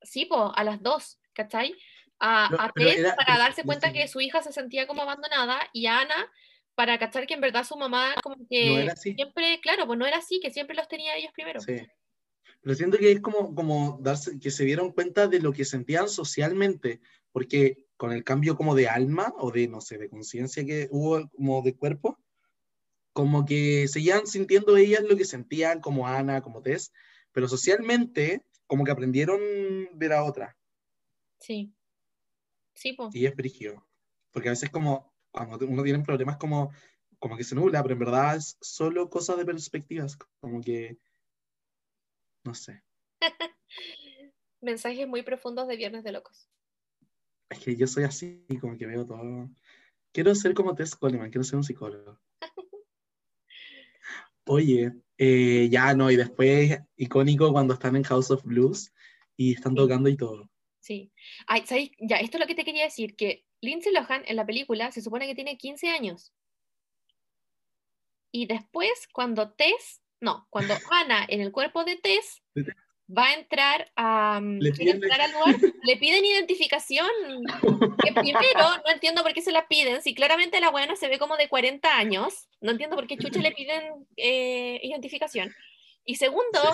sí, po, a las dos, ¿cachai? A, Tess
era-
para darse
le
cuenta que su hija se sentía como abandonada y a Ana para cachar que en verdad su mamá como que
No era así.
siempre, claro, pues no era así, que siempre los tenía ellos primero.
Sí. Pero siento que es como, como darse, que se dieron cuenta de lo que sentían socialmente, porque con el cambio como de alma o de, no sé, de conciencia que hubo como de cuerpo, como que seguían sintiendo ellas lo que sentían como Ana, como Tess, pero socialmente como que aprendieron de la otra.
Sí. Sí, pues.
Y es brígido. Porque a veces como uno tiene problemas como, como que se nubla, pero en verdad es solo cosa de perspectivas, como que, no sé.
Mensajes muy profundos de Viernes de Locos.
Es que yo soy así, como que veo todo. Quiero ser como Tess Coleman, quiero ser un psicólogo. Oye, eh, ya no, y después icónico cuando están en House of Blues y están
Sí.
tocando y todo.
Sí. Ay, ¿sabéis? Ya, esto es lo que te quería decir, que Lindsay Lohan en la película se supone que tiene 15 años. Y después, cuando Tess, no, cuando Ana en el cuerpo de Tess va a entrar a, mm,
Le piden-
entrar al lugar, le piden identificación. Que primero, no entiendo por qué se la piden, si claramente la buena se ve como de 40 años, no entiendo por qué chucha le piden eh, identificación. Y segundo,
Sí.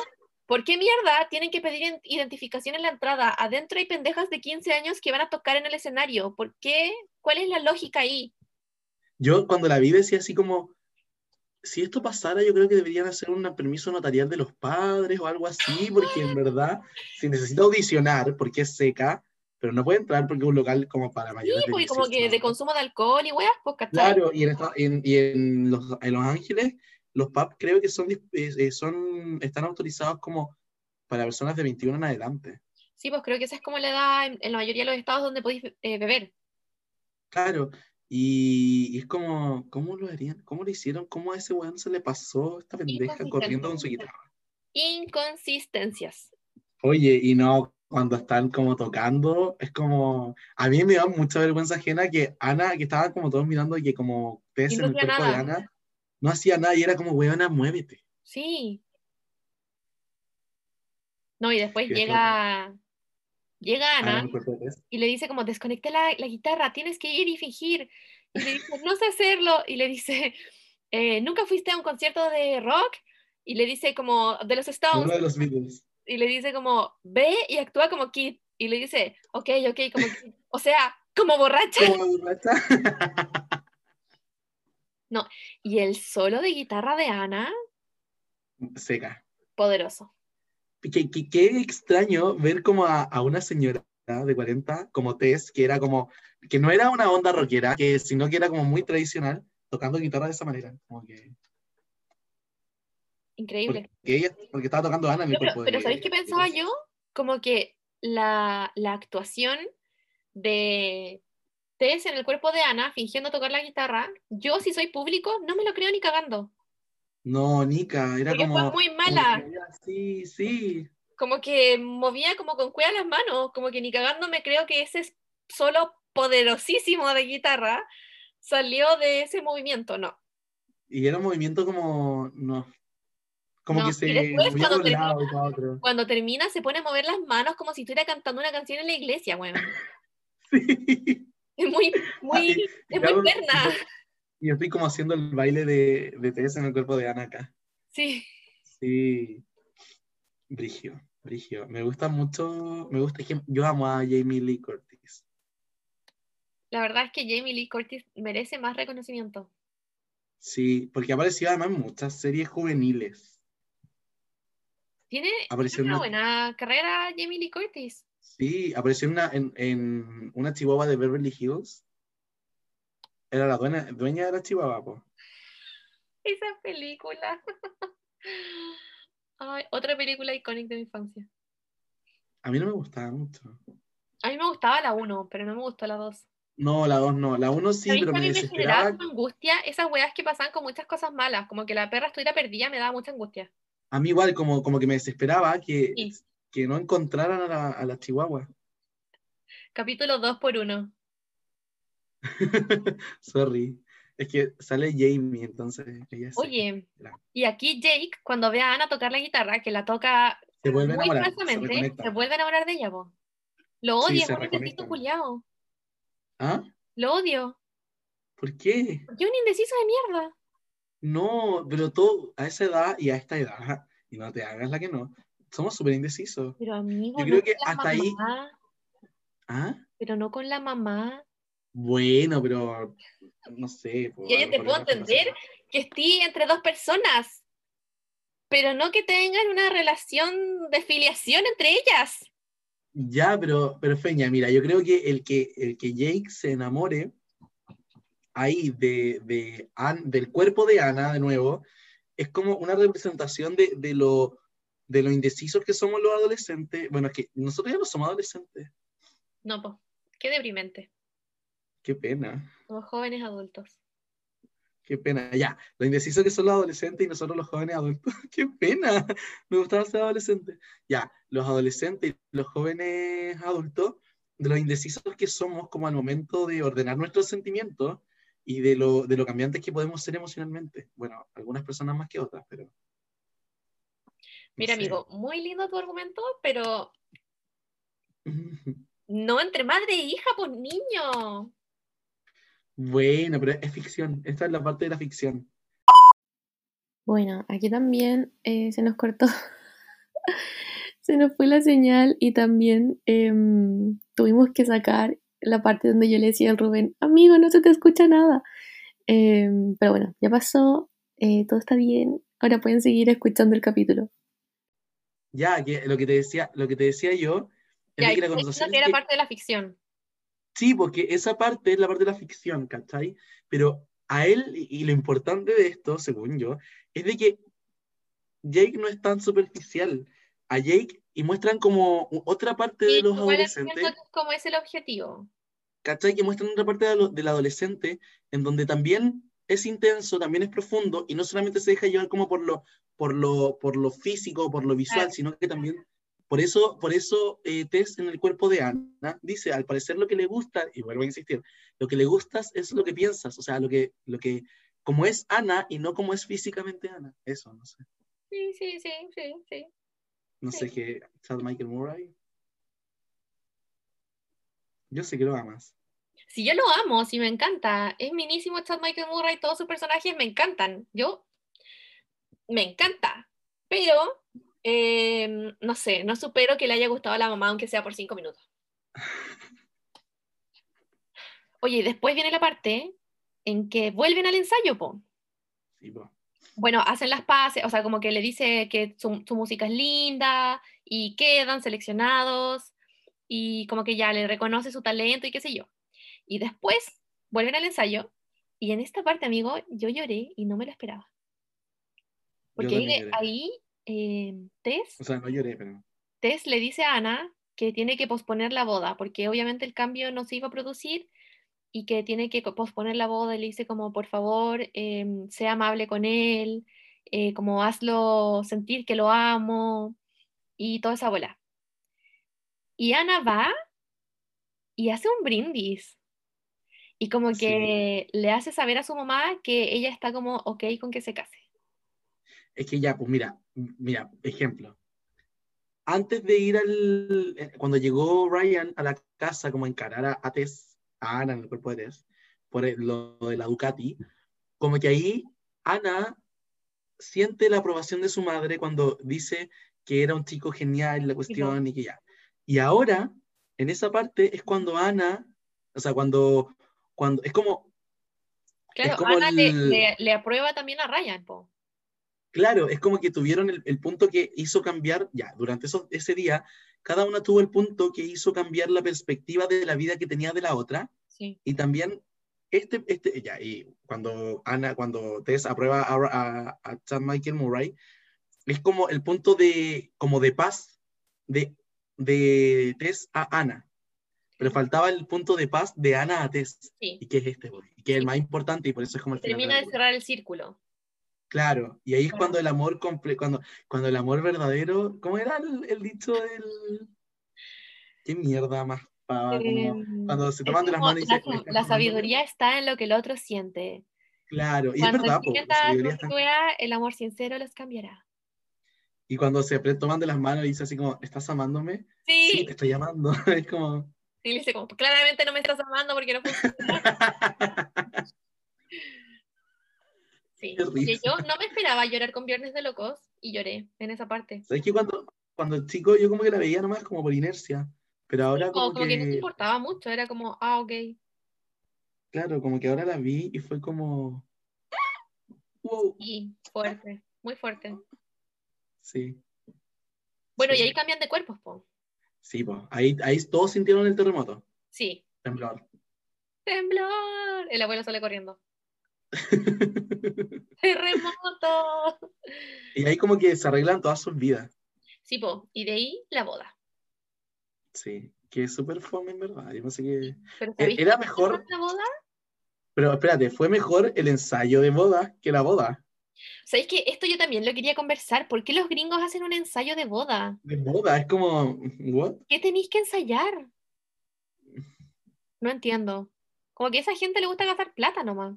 ¿Por qué mierda tienen que pedir identificación en la entrada? Adentro hay pendejas de 15 años que van a tocar en el escenario. ¿Por qué? ¿Cuál es la lógica ahí?
Yo cuando la vi decía así como, si esto pasara, yo creo que deberían hacer un permiso notarial de los padres o algo así, porque en verdad, si necesita audicionar, porque es seca, pero no puede entrar porque es un local como para
Sí,
mayores de
pues, como
18
que de consumo de alcohol y weas, pues, ¿cachai?
Claro, y en, esta- en- y en los, en Los Ángeles, los pubs creo que son, eh, eh, son, están autorizados como para personas de 21 en adelante.
Sí, pues creo que esa es como la edad en, en la mayoría de los estados donde podéis eh, beber.
Claro, y, y es como, ¿cómo lo harían? ¿Cómo lo hicieron? ¿Cómo a ese weón se le pasó esta pendeja corriendo con su guitarra?
Inconsistencias.
Oye, y no, cuando están como tocando, es como, a mí me da mucha vergüenza ajena que Ana, que estaban como todos mirando y que como
Y
en el cuerpo de
nada.
Ana, no hacía nada y era como, weona, muévete.
Sí. No, y después
eso-
llega, llega
Ana en
Ana
Tess.
y le dice como, desconecté la, la guitarra, tienes que ir y fingir. Y le dice, no sé hacerlo. Y le dice, "Eh, ¿nunca fuiste a un concierto de rock? Y le dice como, de los Stones.
Uno de los Beatles.
Y le dice como, ve y actúa como Kid. Y le dice, ok, ok, como Kid. O sea, como borracha.
Como borracha.
Y el solo de guitarra de Ana,
Seca.
poderoso.
Qué, qué- qué extraño ver como a, a una señora de 40, como Tess, que era como, que no era una onda rockera, que, sino que era como muy tradicional, tocando guitarra de esa manera. Como que,
Increíble.
porque, ella, porque estaba tocando Ana en el
pero,
cuerpo
pero
de-
¿sabéis qué pensaba yo? Como que la, la actuación de Tess en el cuerpo de Ana, fingiendo tocar la guitarra, yo si soy público, no me lo creo ni cagando.
No, Nika, era
Porque
como...
fue muy mala.
Sí, sí.
Como que movía como con cueva las manos, como que ni cagando me creo que ese solo poderosísimo de guitarra salió de ese movimiento, no.
Y era un movimiento como, no, como
No,
que se
después cuando
un lado.
Cuando termina se pone a mover las manos como si estuviera cantando una canción en la iglesia, weón.
Sí.
Es muy, muy,
y
es muy perna.
Y estoy como haciendo el baile de, de Tess en el cuerpo de Ana acá.
Sí.
Sí. Brigio, Brigio. Me gusta mucho, me gusta, yo amo a Jamie Lee Curtis.
La verdad es que Jamie Lee Curtis merece más reconocimiento.
Sí, porque apareció además en muchas series juveniles.
Tiene una, buena carrera Jamie Lee Curtis.
Sí, apareció en una, en, en una chihuahua de Beverly Hills. Era la dueña, dueña de la chihuahua, po.
Esa película. Ay, otra película icónica de mi infancia.
A mí no me gustaba mucho.
A mí me gustaba la 1, pero no me gustó la 2.
No, la 2 no. La 1 sí,
¿Sabéis
pero me
me generaba
desesperaba.
como angustia esas weas que pasaban con muchas cosas malas? Como que la perra estuviera perdida me daba mucha angustia.
A mí igual, como, como que me desesperaba que,
Sí.
Que no encontraran a la, a la chihuahua.
Capítulo 2 por 1.
Sorry. Es que sale Jamie, entonces ella sí.
Oye,
la-
y aquí Jake, cuando ve a Ana tocar la guitarra, que la toca
Se vuelve a
muy
enamorar. Se
se, vuelve a enamorar de ella, po. Lo
Sí,
odia, es
se
un indeciso culiao.
¿Ah?
Lo odio.
¿Por qué?
Porque es un indeciso de mierda.
No, pero todo a esa edad y a esta edad, y no te hagas la que no, somos súper indecisos.
Pero amigo,
Yo
no
creo que
con la
hasta ahí- ¿Ah?
Pero no con la mamá.
Bueno, pero no sé. pues,
Ya
a
yo te puedo entender que esté entre dos personas, pero no que tengan una relación de filiación entre ellas.
Ya, pero, pero Feña, mira, yo creo que el que, el que Jake se enamore ahí de, de An- del cuerpo de Ana, de nuevo, es como una representación de, de lo, de lo indecisos que somos los adolescentes. Bueno, es que nosotros ya no somos adolescentes.
No, pues, qué deprimente.
Qué pena,
Somos jóvenes adultos.
qué pena. Ya, lo indecisos que son los adolescentes y nosotros los jóvenes adultos. Qué pena, me gustaba ser adolescente. Ya, los adolescentes y los jóvenes adultos, de los indecisos que somos como al momento de ordenar nuestros sentimientos y de lo, de lo cambiantes que podemos ser emocionalmente. Bueno, algunas personas más que otras, pero...
Mira, amigo, muy lindo tu argumento, pero no entre madre e hija, pues niño.
Bueno, pero es ficción. Esta es la parte de la ficción.
Bueno, aquí también eh, se nos cortó, se nos fue la señal y también em, tuvimos que sacar la parte donde yo le decía al Rubén, amigo, no se te escucha nada. Em, pero bueno, ya pasó, eh, todo está bien, ahora pueden seguir escuchando el capítulo.
Ya, que lo que te decía, lo que te decía yo, es
Ya,
de que la conversación
que
es
era parte de la ficción.
Sí, porque esa parte es la parte de la ficción, ¿cachai? Pero a él, y lo importante de esto, según yo, es de que Jake no es tan superficial. A Jake, y muestran como otra parte de
Y
los adolescentes,
que como es el objetivo.
¿cachai? Que muestran otra parte de lo- del adolescente en donde también es intenso, también es profundo, y no solamente se deja llevar como por lo, por lo, por lo físico, por lo visual, sino que también, por eso, por eso eh, Tess en el cuerpo de Ana dice, al parecer lo que le gusta, y vuelvo a insistir, lo que le gustas es lo que piensas, o sea, lo que, lo que, como es Ana y no como es físicamente Ana, eso, no sé,
Sí, sí, sí, sí, sí.
no
Sí.
sé qué, Chad Michael Murray, yo sé que lo amas.
Si yo lo amo, si me encanta, es minísimo Chad Michael Murray, todos sus personajes me encantan. Yo me encanta, pero eh, no sé, no supero que le haya gustado a la mamá, aunque sea por cinco minutos. Oye, y después viene la parte en que vuelven al ensayo, po.
Sí, po.
Bueno, hacen las paces, o sea, como que le dice que su, su música es linda y quedan seleccionados y como que ya le reconoce su talento y qué sé yo. Y después vuelven al ensayo y en esta parte, amigo, yo lloré y no me lo esperaba. Porque ahí, eh, Tess,
O sea, no lloré, pero...
Tess le dice a Ana que tiene que posponer la boda porque obviamente el cambio no se iba a producir y que tiene que posponer la boda y le dice como por favor em, sea amable con él, eh, como hazlo sentir que lo amo y toda esa bola. Y Ana va y hace un brindis y como
Sí.
que le hace saber a su mamá que ella está como ok con que se case.
Es que ya, pues mira, mira, ejemplo. Antes de ir al. eh, Cuando llegó Ryan a la casa, como a encarar a, a Tess, a Ana en el cuerpo de Tess, por el- lo de la Ducati, como que ahí Ana siente la aprobación de su madre cuando dice que era un chico genial la cuestión y que ya. Y ahora, en esa parte, es cuando Ana, o sea, cuando. cuando es como
Claro,
como
Ana le,
el-
le- le aprueba también a Ryan, po.
Claro, es como que tuvieron el, el punto que hizo cambiar, ya, durante esos- ese día, cada una tuvo el punto que hizo cambiar la perspectiva de la vida que tenía de la otra,
Sí.
y también este, este, ya, y cuando Ana, cuando Tess aprueba a, a, a Chad Michael Murray, es como el punto de, como de paz de, de Tess a Ana, pero faltaba el punto de paz de Ana a Tess,
Sí.
y que es este, y que es el más importante, y por eso es como el final de la
Termina de cerrar el círculo.
Claro, y ahí es cuando el amor comple cuando, cuando el amor verdadero, ¿cómo era el, el dicho del qué mierda más pava,
Em,
cuando se
es
toman de las manos y
la,
se-
la sabiduría está en lo que el otro siente.
Claro, y es
Cuando
verdad, po, la
entiendas
sabiduría
lo
está-
el amor sincero los cambiará.
Y cuando se toman de las manos y dice así como, ¿estás amándome? Sí,
Sí,
te estoy amando. Es como...
y le dice como, claramente no me estás amando porque no funciona. Sí. Yo no me esperaba llorar con Viernes de Locos y lloré en esa parte.
¿Sabes que cuando, cuando chico yo como que la veía nomás como por inercia? Pero ahora
Como,
como,
como que no te
que,
importaba mucho, era como, ah, ok.
claro, como que ahora la vi y fue como... Wow,
Y fuerte, muy fuerte.
sí.
Bueno,
Sí.
y ahí cambian de cuerpos, po.
Sí, pues, ahí, ahí todos sintieron el terremoto.
Sí.
Temblor.
¡Temblor! El abuelo sale corriendo. ¡Terremoto!
y ahí como que se arreglan todas sus vidas.
Sí, po. Y de ahí la boda.
Sí, que es súper fome en verdad. Yo pensé que...
Pero ¿sabéis
Era mejor,
la boda?
pero espérate, fue mejor el ensayo de boda que la boda.
¿Sabéis que esto yo también lo quería conversar? ¿Por qué los gringos hacen un ensayo de boda?
De boda, es como, ¿what?
¿Qué tenéis que ensayar? No entiendo. Como que a esa gente le gusta gastar plata nomás.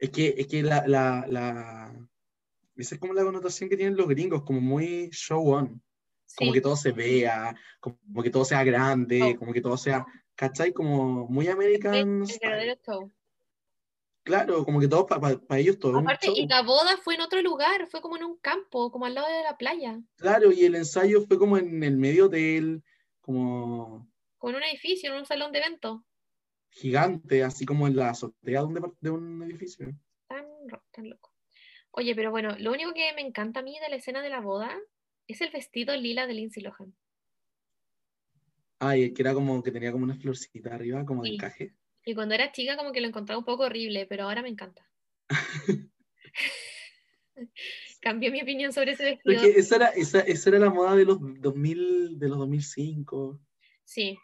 Es que, es que la, la, la... Esa es como la connotación que tienen los gringos, como muy show on. Como que todo se vea, como que todo sea grande,
Oh.
como que todo sea, ¿cachai? Como muy American
El, verdadero show.
Claro, como que todo para ellos todo un
Aparte,
show.
y la boda fue en otro lugar, fue como en un campo, como al lado de la playa,
Claro, y el ensayo fue como en el medio hotel, como
como en un edificio, en un salón de eventos.
Gigante, así como en la azotea de un, de un edificio.
Tan, ro- tan loco. Oye, pero bueno, lo único que me encanta a mí de la escena de la boda es el vestido lila de Lindsay Lohan.
Ah, y el que era como que tenía como una florcita arriba, como de
Sí.
encaje.
Y cuando era chica como que lo encontraba un poco horrible, pero ahora me encanta. Cambió mi opinión sobre ese vestido.
es que esa era, esa, esa era la moda de los 2000, de los 2005.
Sí.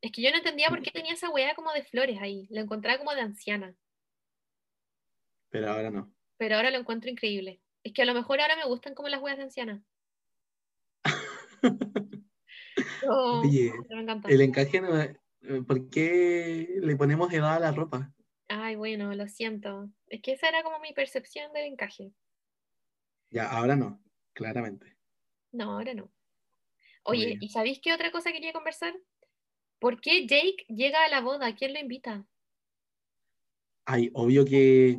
Es que yo no entendía por qué tenía esa weá como de flores ahí. Lo encontraba como de anciana.
Pero ahora no.
Pero ahora lo encuentro increíble. Es que a lo mejor ahora me gustan como las weas de anciana. Oh,
Oye,
me encanta.
el encaje no eh, ¿Por qué le ponemos edad a la ropa?
Ay, bueno, lo siento. Es que esa era como mi percepción del encaje.
Ya, ahora no, claramente.
No, ahora no. Oye. ¿y sabéis qué otra cosa quería conversar? ¿Por qué Jake llega a la boda? ¿Quién lo invita?
Ay, obvio que,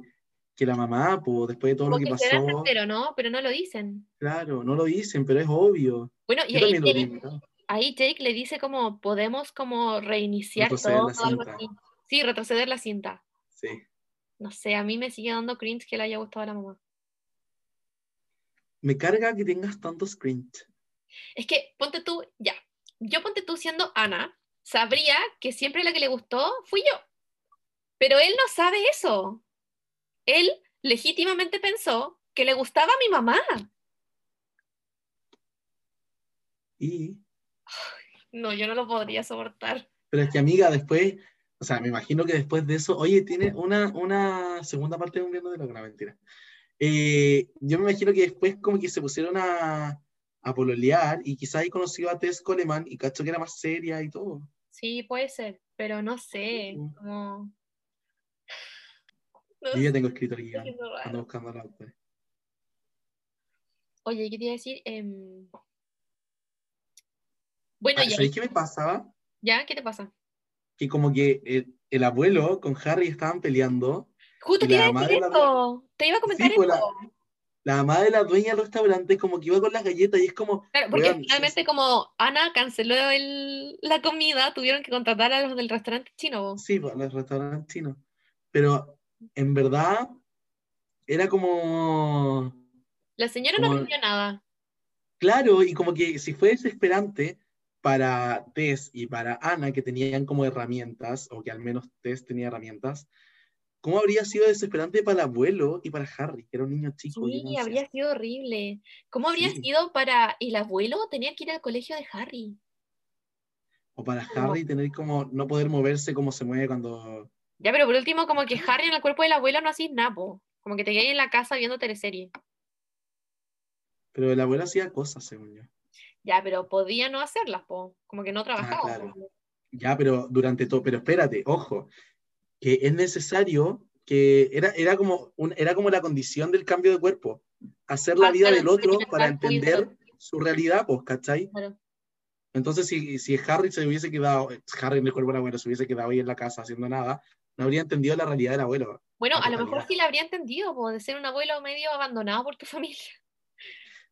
que la mamá, pues después de todo lo que
que
pasó,
entero, ¿no? Pero no lo dicen.
claro, no lo dicen, pero es obvio.
Bueno, y ahí Jake, ahí Jake le dice como, podemos como reiniciar
Retroceder
todo,
la
algo
cinta.
así. Sí, retroceder la cinta.
Sí.
No sé, a mí me sigue dando cringe que le haya gustado a la mamá.
Me carga que tengas tantos cringe.
Es que, ponte tú, ya, yo ponte tú siendo Ana, sabría que siempre la que le gustó fui yo. Pero él no sabe eso. Él legítimamente pensó que le gustaba a mi mamá.
Y,
No, yo no lo podría soportar.
pero es que amiga, después, o sea, me imagino que después de eso, oye, tiene una, una segunda parte de un viernes de lo que no, mentira. Eh, yo me imagino que después como que se pusieron a, a pololear y quizás ahí conoció a Tess Coleman y cachó que era más seria y todo.
Sí, puede ser, pero no sé,
Sí.
como... No
Yo
sé,
ya tengo escrito
siendo raro.
ando buscando la autora.
Oye, ¿qué te iba a decir? Em, Bueno,
Ah,
ya,
¿Sabéis qué me pasaba?
¿ya? ¿Qué te pasa?
Que como que el, el abuelo con Harry estaban peleando.
Justo te iba a decir
la-
esto. Te iba a comentar
Sí, pues,
esto.
la, la mamá de la dueña del restaurante como que iba con las galletas y es como,
Claro, porque
Weón,
finalmente como Ana canceló el- la comida, tuvieron que contratar a los del restaurante chino. po.
sí, pues, los restaurantes chinos. Pero en verdad era como,
La señora no
Como-
vendió nada.
claro, y como que si fue desesperante para Tess y para Ana, que tenían como herramientas, o que al menos Tess tenía herramientas, ¿cómo habría sido desesperante para el abuelo y para Harry, que era un niño chico?
Sí, habría sido horrible. ¿Cómo habría
Sí.
sido para el abuelo tener que ir al colegio de Harry?
O para
No.
Harry tener como, no poder moverse como se mueve cuando...
Ya, pero por último, como que Harry en el cuerpo del abuelo no hacís nada, po. Como que te quedas en la casa viendo teleserie.
Pero el abuelo hacía cosas, según yo.
Ya, pero podía no hacerlas, po. Como que no trabajaba.
claro. Ya, pero durante todo, pero espérate, ojo, que es necesario que era, era, como un, era como la condición del cambio de cuerpo, hacer la
Ah,
vida del otro para entender su realidad, pues, ¿cachai? Entonces, si, si Harry se hubiese quedado, Harry en el cuerpo del abuelo se hubiese quedado ahí en la casa haciendo nada, no habría entendido la realidad del abuelo.
Bueno, a lo mejor sí la habría entendido, po, de ser un abuelo medio abandonado por tu familia.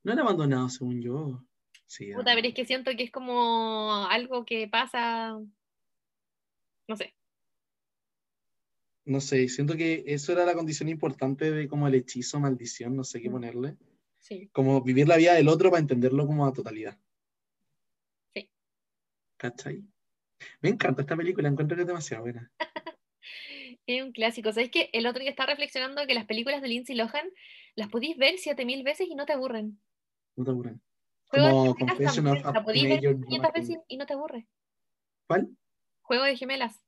No era abandonado, según yo. Sí,
Puta, pero es que siento que es como algo que pasa. No sé.
No sé, siento que eso era la condición importante de como el hechizo, maldición, no sé qué ponerle.
Sí.
Como vivir la vida del otro para entenderlo como a totalidad.
Sí.
¿Cachai? Me encanta esta película, encuentro que es demasiado buena.
Es un clásico. ¿Sabes que El otro día estaba reflexionando que las películas de Lindsay Lohan las podéis ver 7000 veces y no te aburren.
No te aburren. Como Confession of a
la podéis ver
Teenager
500
Drama
veces y no te aburre.
¿Cuál?
Juego de gemelas.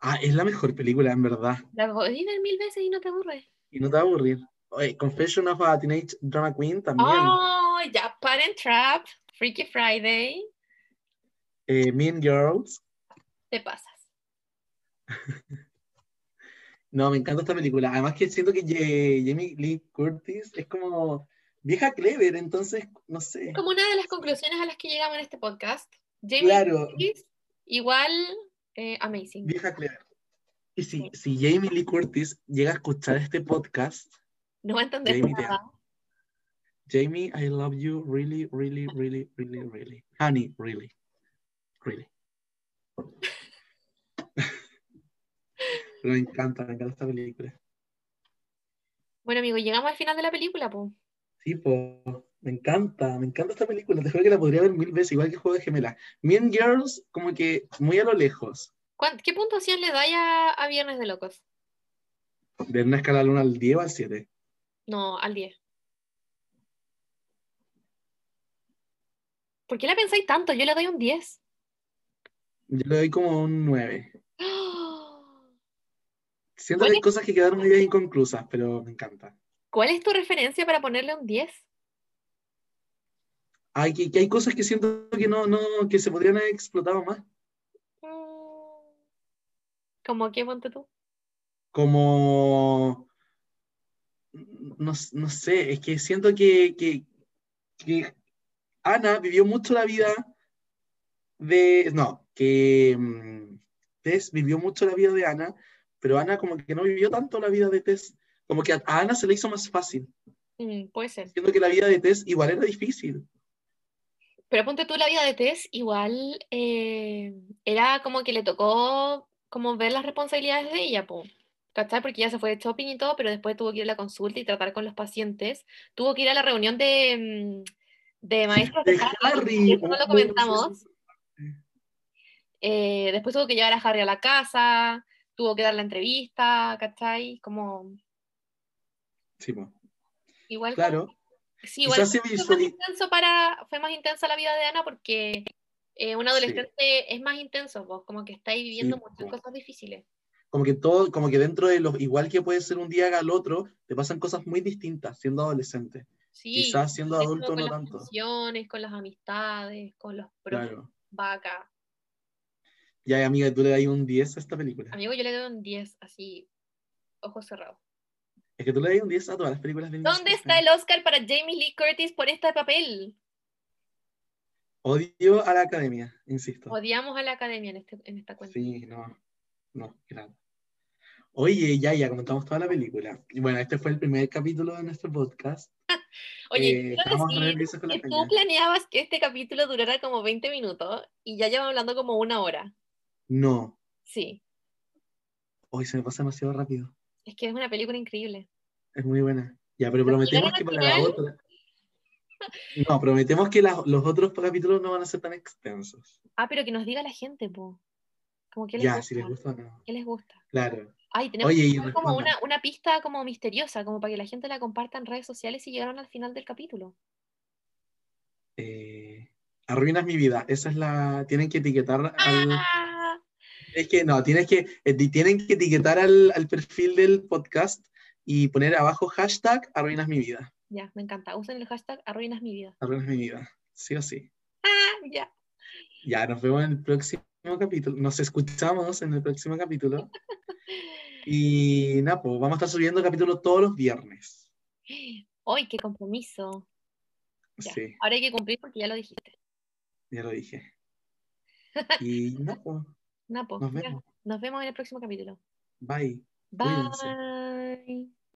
Ah, es la mejor película, en verdad.
La podéis ver mil veces y no te aburre.
Y no te va a aburrir. Oye, Confession of a Teenage Drama Queen también.
Oh, ya, Parent Trap, Freaky Friday.
Eh, mean Girls.
Te pasas.
No, me encanta esta película. Además que siento que Jamie Lee Curtis es como vieja clever, entonces, no sé.
Como una de las conclusiones a las que llegamos en este podcast. Jamie
Claro,
Curtis, igual eh, amazing.
vieja. Y si, si Jamie Lee Curtis llega a escuchar este podcast,
No va a entender
Jamie
nada.
Jamie, I love you really, really, really, really, really. Honey, really. Really. Me encanta, me encanta esta película.
Bueno, amigo, llegamos al final de la película, pues.
Sí, po, me encanta, me encanta esta película. Te juro que la podría ver mil veces, igual que Juego de Gemela. Mean Girls, como que muy a lo lejos.
¿Qué puntuación le dais a, a Viernes de Locos?
De una escala del 1 al 10 o al 7.
No, al 10. ¿Por qué la pensáis tanto? Yo le doy un 10.
Yo le doy como un 9.
¡Ah!
Siento que
¿Cuál
hay cosas que quedaron medio inconclusas, pero me encanta.
¿Cuál es tu referencia para ponerle un 10?
Hay, que, que hay cosas que siento que no, no, que se podrían haber explotado más.
Mm, ¿Cómo qué ponte tú?
Como, no, no sé, es que siento que, que, que Ana vivió mucho la vida de, no, que mm, Tess vivió mucho la vida de Ana, pero Ana como que no vivió tanto la vida de Tess, como que a, a Ana se le hizo más fácil,
Mm, puede ser.
siento que la vida de Tess igual era difícil.
Pero ponte tú la vida de Tess, igual eh, era como que le tocó como ver las responsabilidades de ella, po. ¿Cachai? Porque ya se fue de shopping y todo, pero después tuvo que ir a la consulta y tratar con los pacientes. Tuvo que ir a la reunión de, mm, de maestros de
De
Harry, no lo comentamos. Eh, después tuvo que llevar a Harry a la casa, tuvo que dar la entrevista, ¿cachai? Como,
Sí, po.
igual
claro.
Sí, igual fue más intenso para, fue más intensa la vida de Ana porque eh, un adolescente es más intenso, vos como que estáis viviendo
Sí,
muchas cosas difíciles.
Como que todo, como que dentro de los, igual que puede ser un día al otro, te pasan cosas muy distintas siendo adolescente.
Sí,
Quizás siendo adulto
con
no
las
tanto.
con las amistades, con los pros,
Claro.
vacas.
Ya, amiga, tú le das un 10 a esta película.
Amigo, yo le doy un 10, así, ojos cerrados.
Es que tú le das un 10 a todas las películas de
¿Dónde está el Oscar para Jamie Lee Curtis por este papel?
Odio a la academia, insisto.
Odiamos a la academia en, este, en esta cuenta.
Sí, no. No, claro. Oye, ya, ya comentamos toda la película. Y bueno, este fue el primer capítulo de nuestro podcast.
Oye,
Eh,
quiero decir que tú
peña.
planeabas que este capítulo durara como 20 minutos y ya llevamos hablando como una hora.
No,
Sí,
hoy se me pasa demasiado rápido.
Es que es una película increíble.
Es muy buena. Ya, pero prometemos que para la otra. No, prometemos que los otros capítulos no van a ser tan extensos.
Ah, pero que nos diga la gente, po. Como que les
Ya,
gusta.
si les gusta o no.
¿Qué les gusta?
Claro.
Ay, tenemos
Oye,
que
y
como una, una pista como misteriosa, como para que la gente la comparta en redes sociales si llegaron al final del capítulo.
Eh, arruinas mi vida. Esa es la. Tienen que etiquetar al.
Ah,
es que no, tienes que, eh, tienen que etiquetar al, al perfil del podcast y poner abajo hashtag arruinas mi vida.
Ya, me encanta. Usen el hashtag arruinas mi vida.
Arruinas mi vida, sí o sí.
Ah, ya.
Ya, nos vemos en el próximo capítulo. Nos escuchamos en el próximo capítulo. y nada, pues vamos a estar subiendo capítulos todos los viernes.
¡Ay, qué compromiso!
Sí.
Ahora hay que cumplir porque ya lo dijiste.
Ya lo dije. y nada, pues.
Napo,
nos, vemos.
nos vemos en el próximo capítulo.
Bye.
Bye.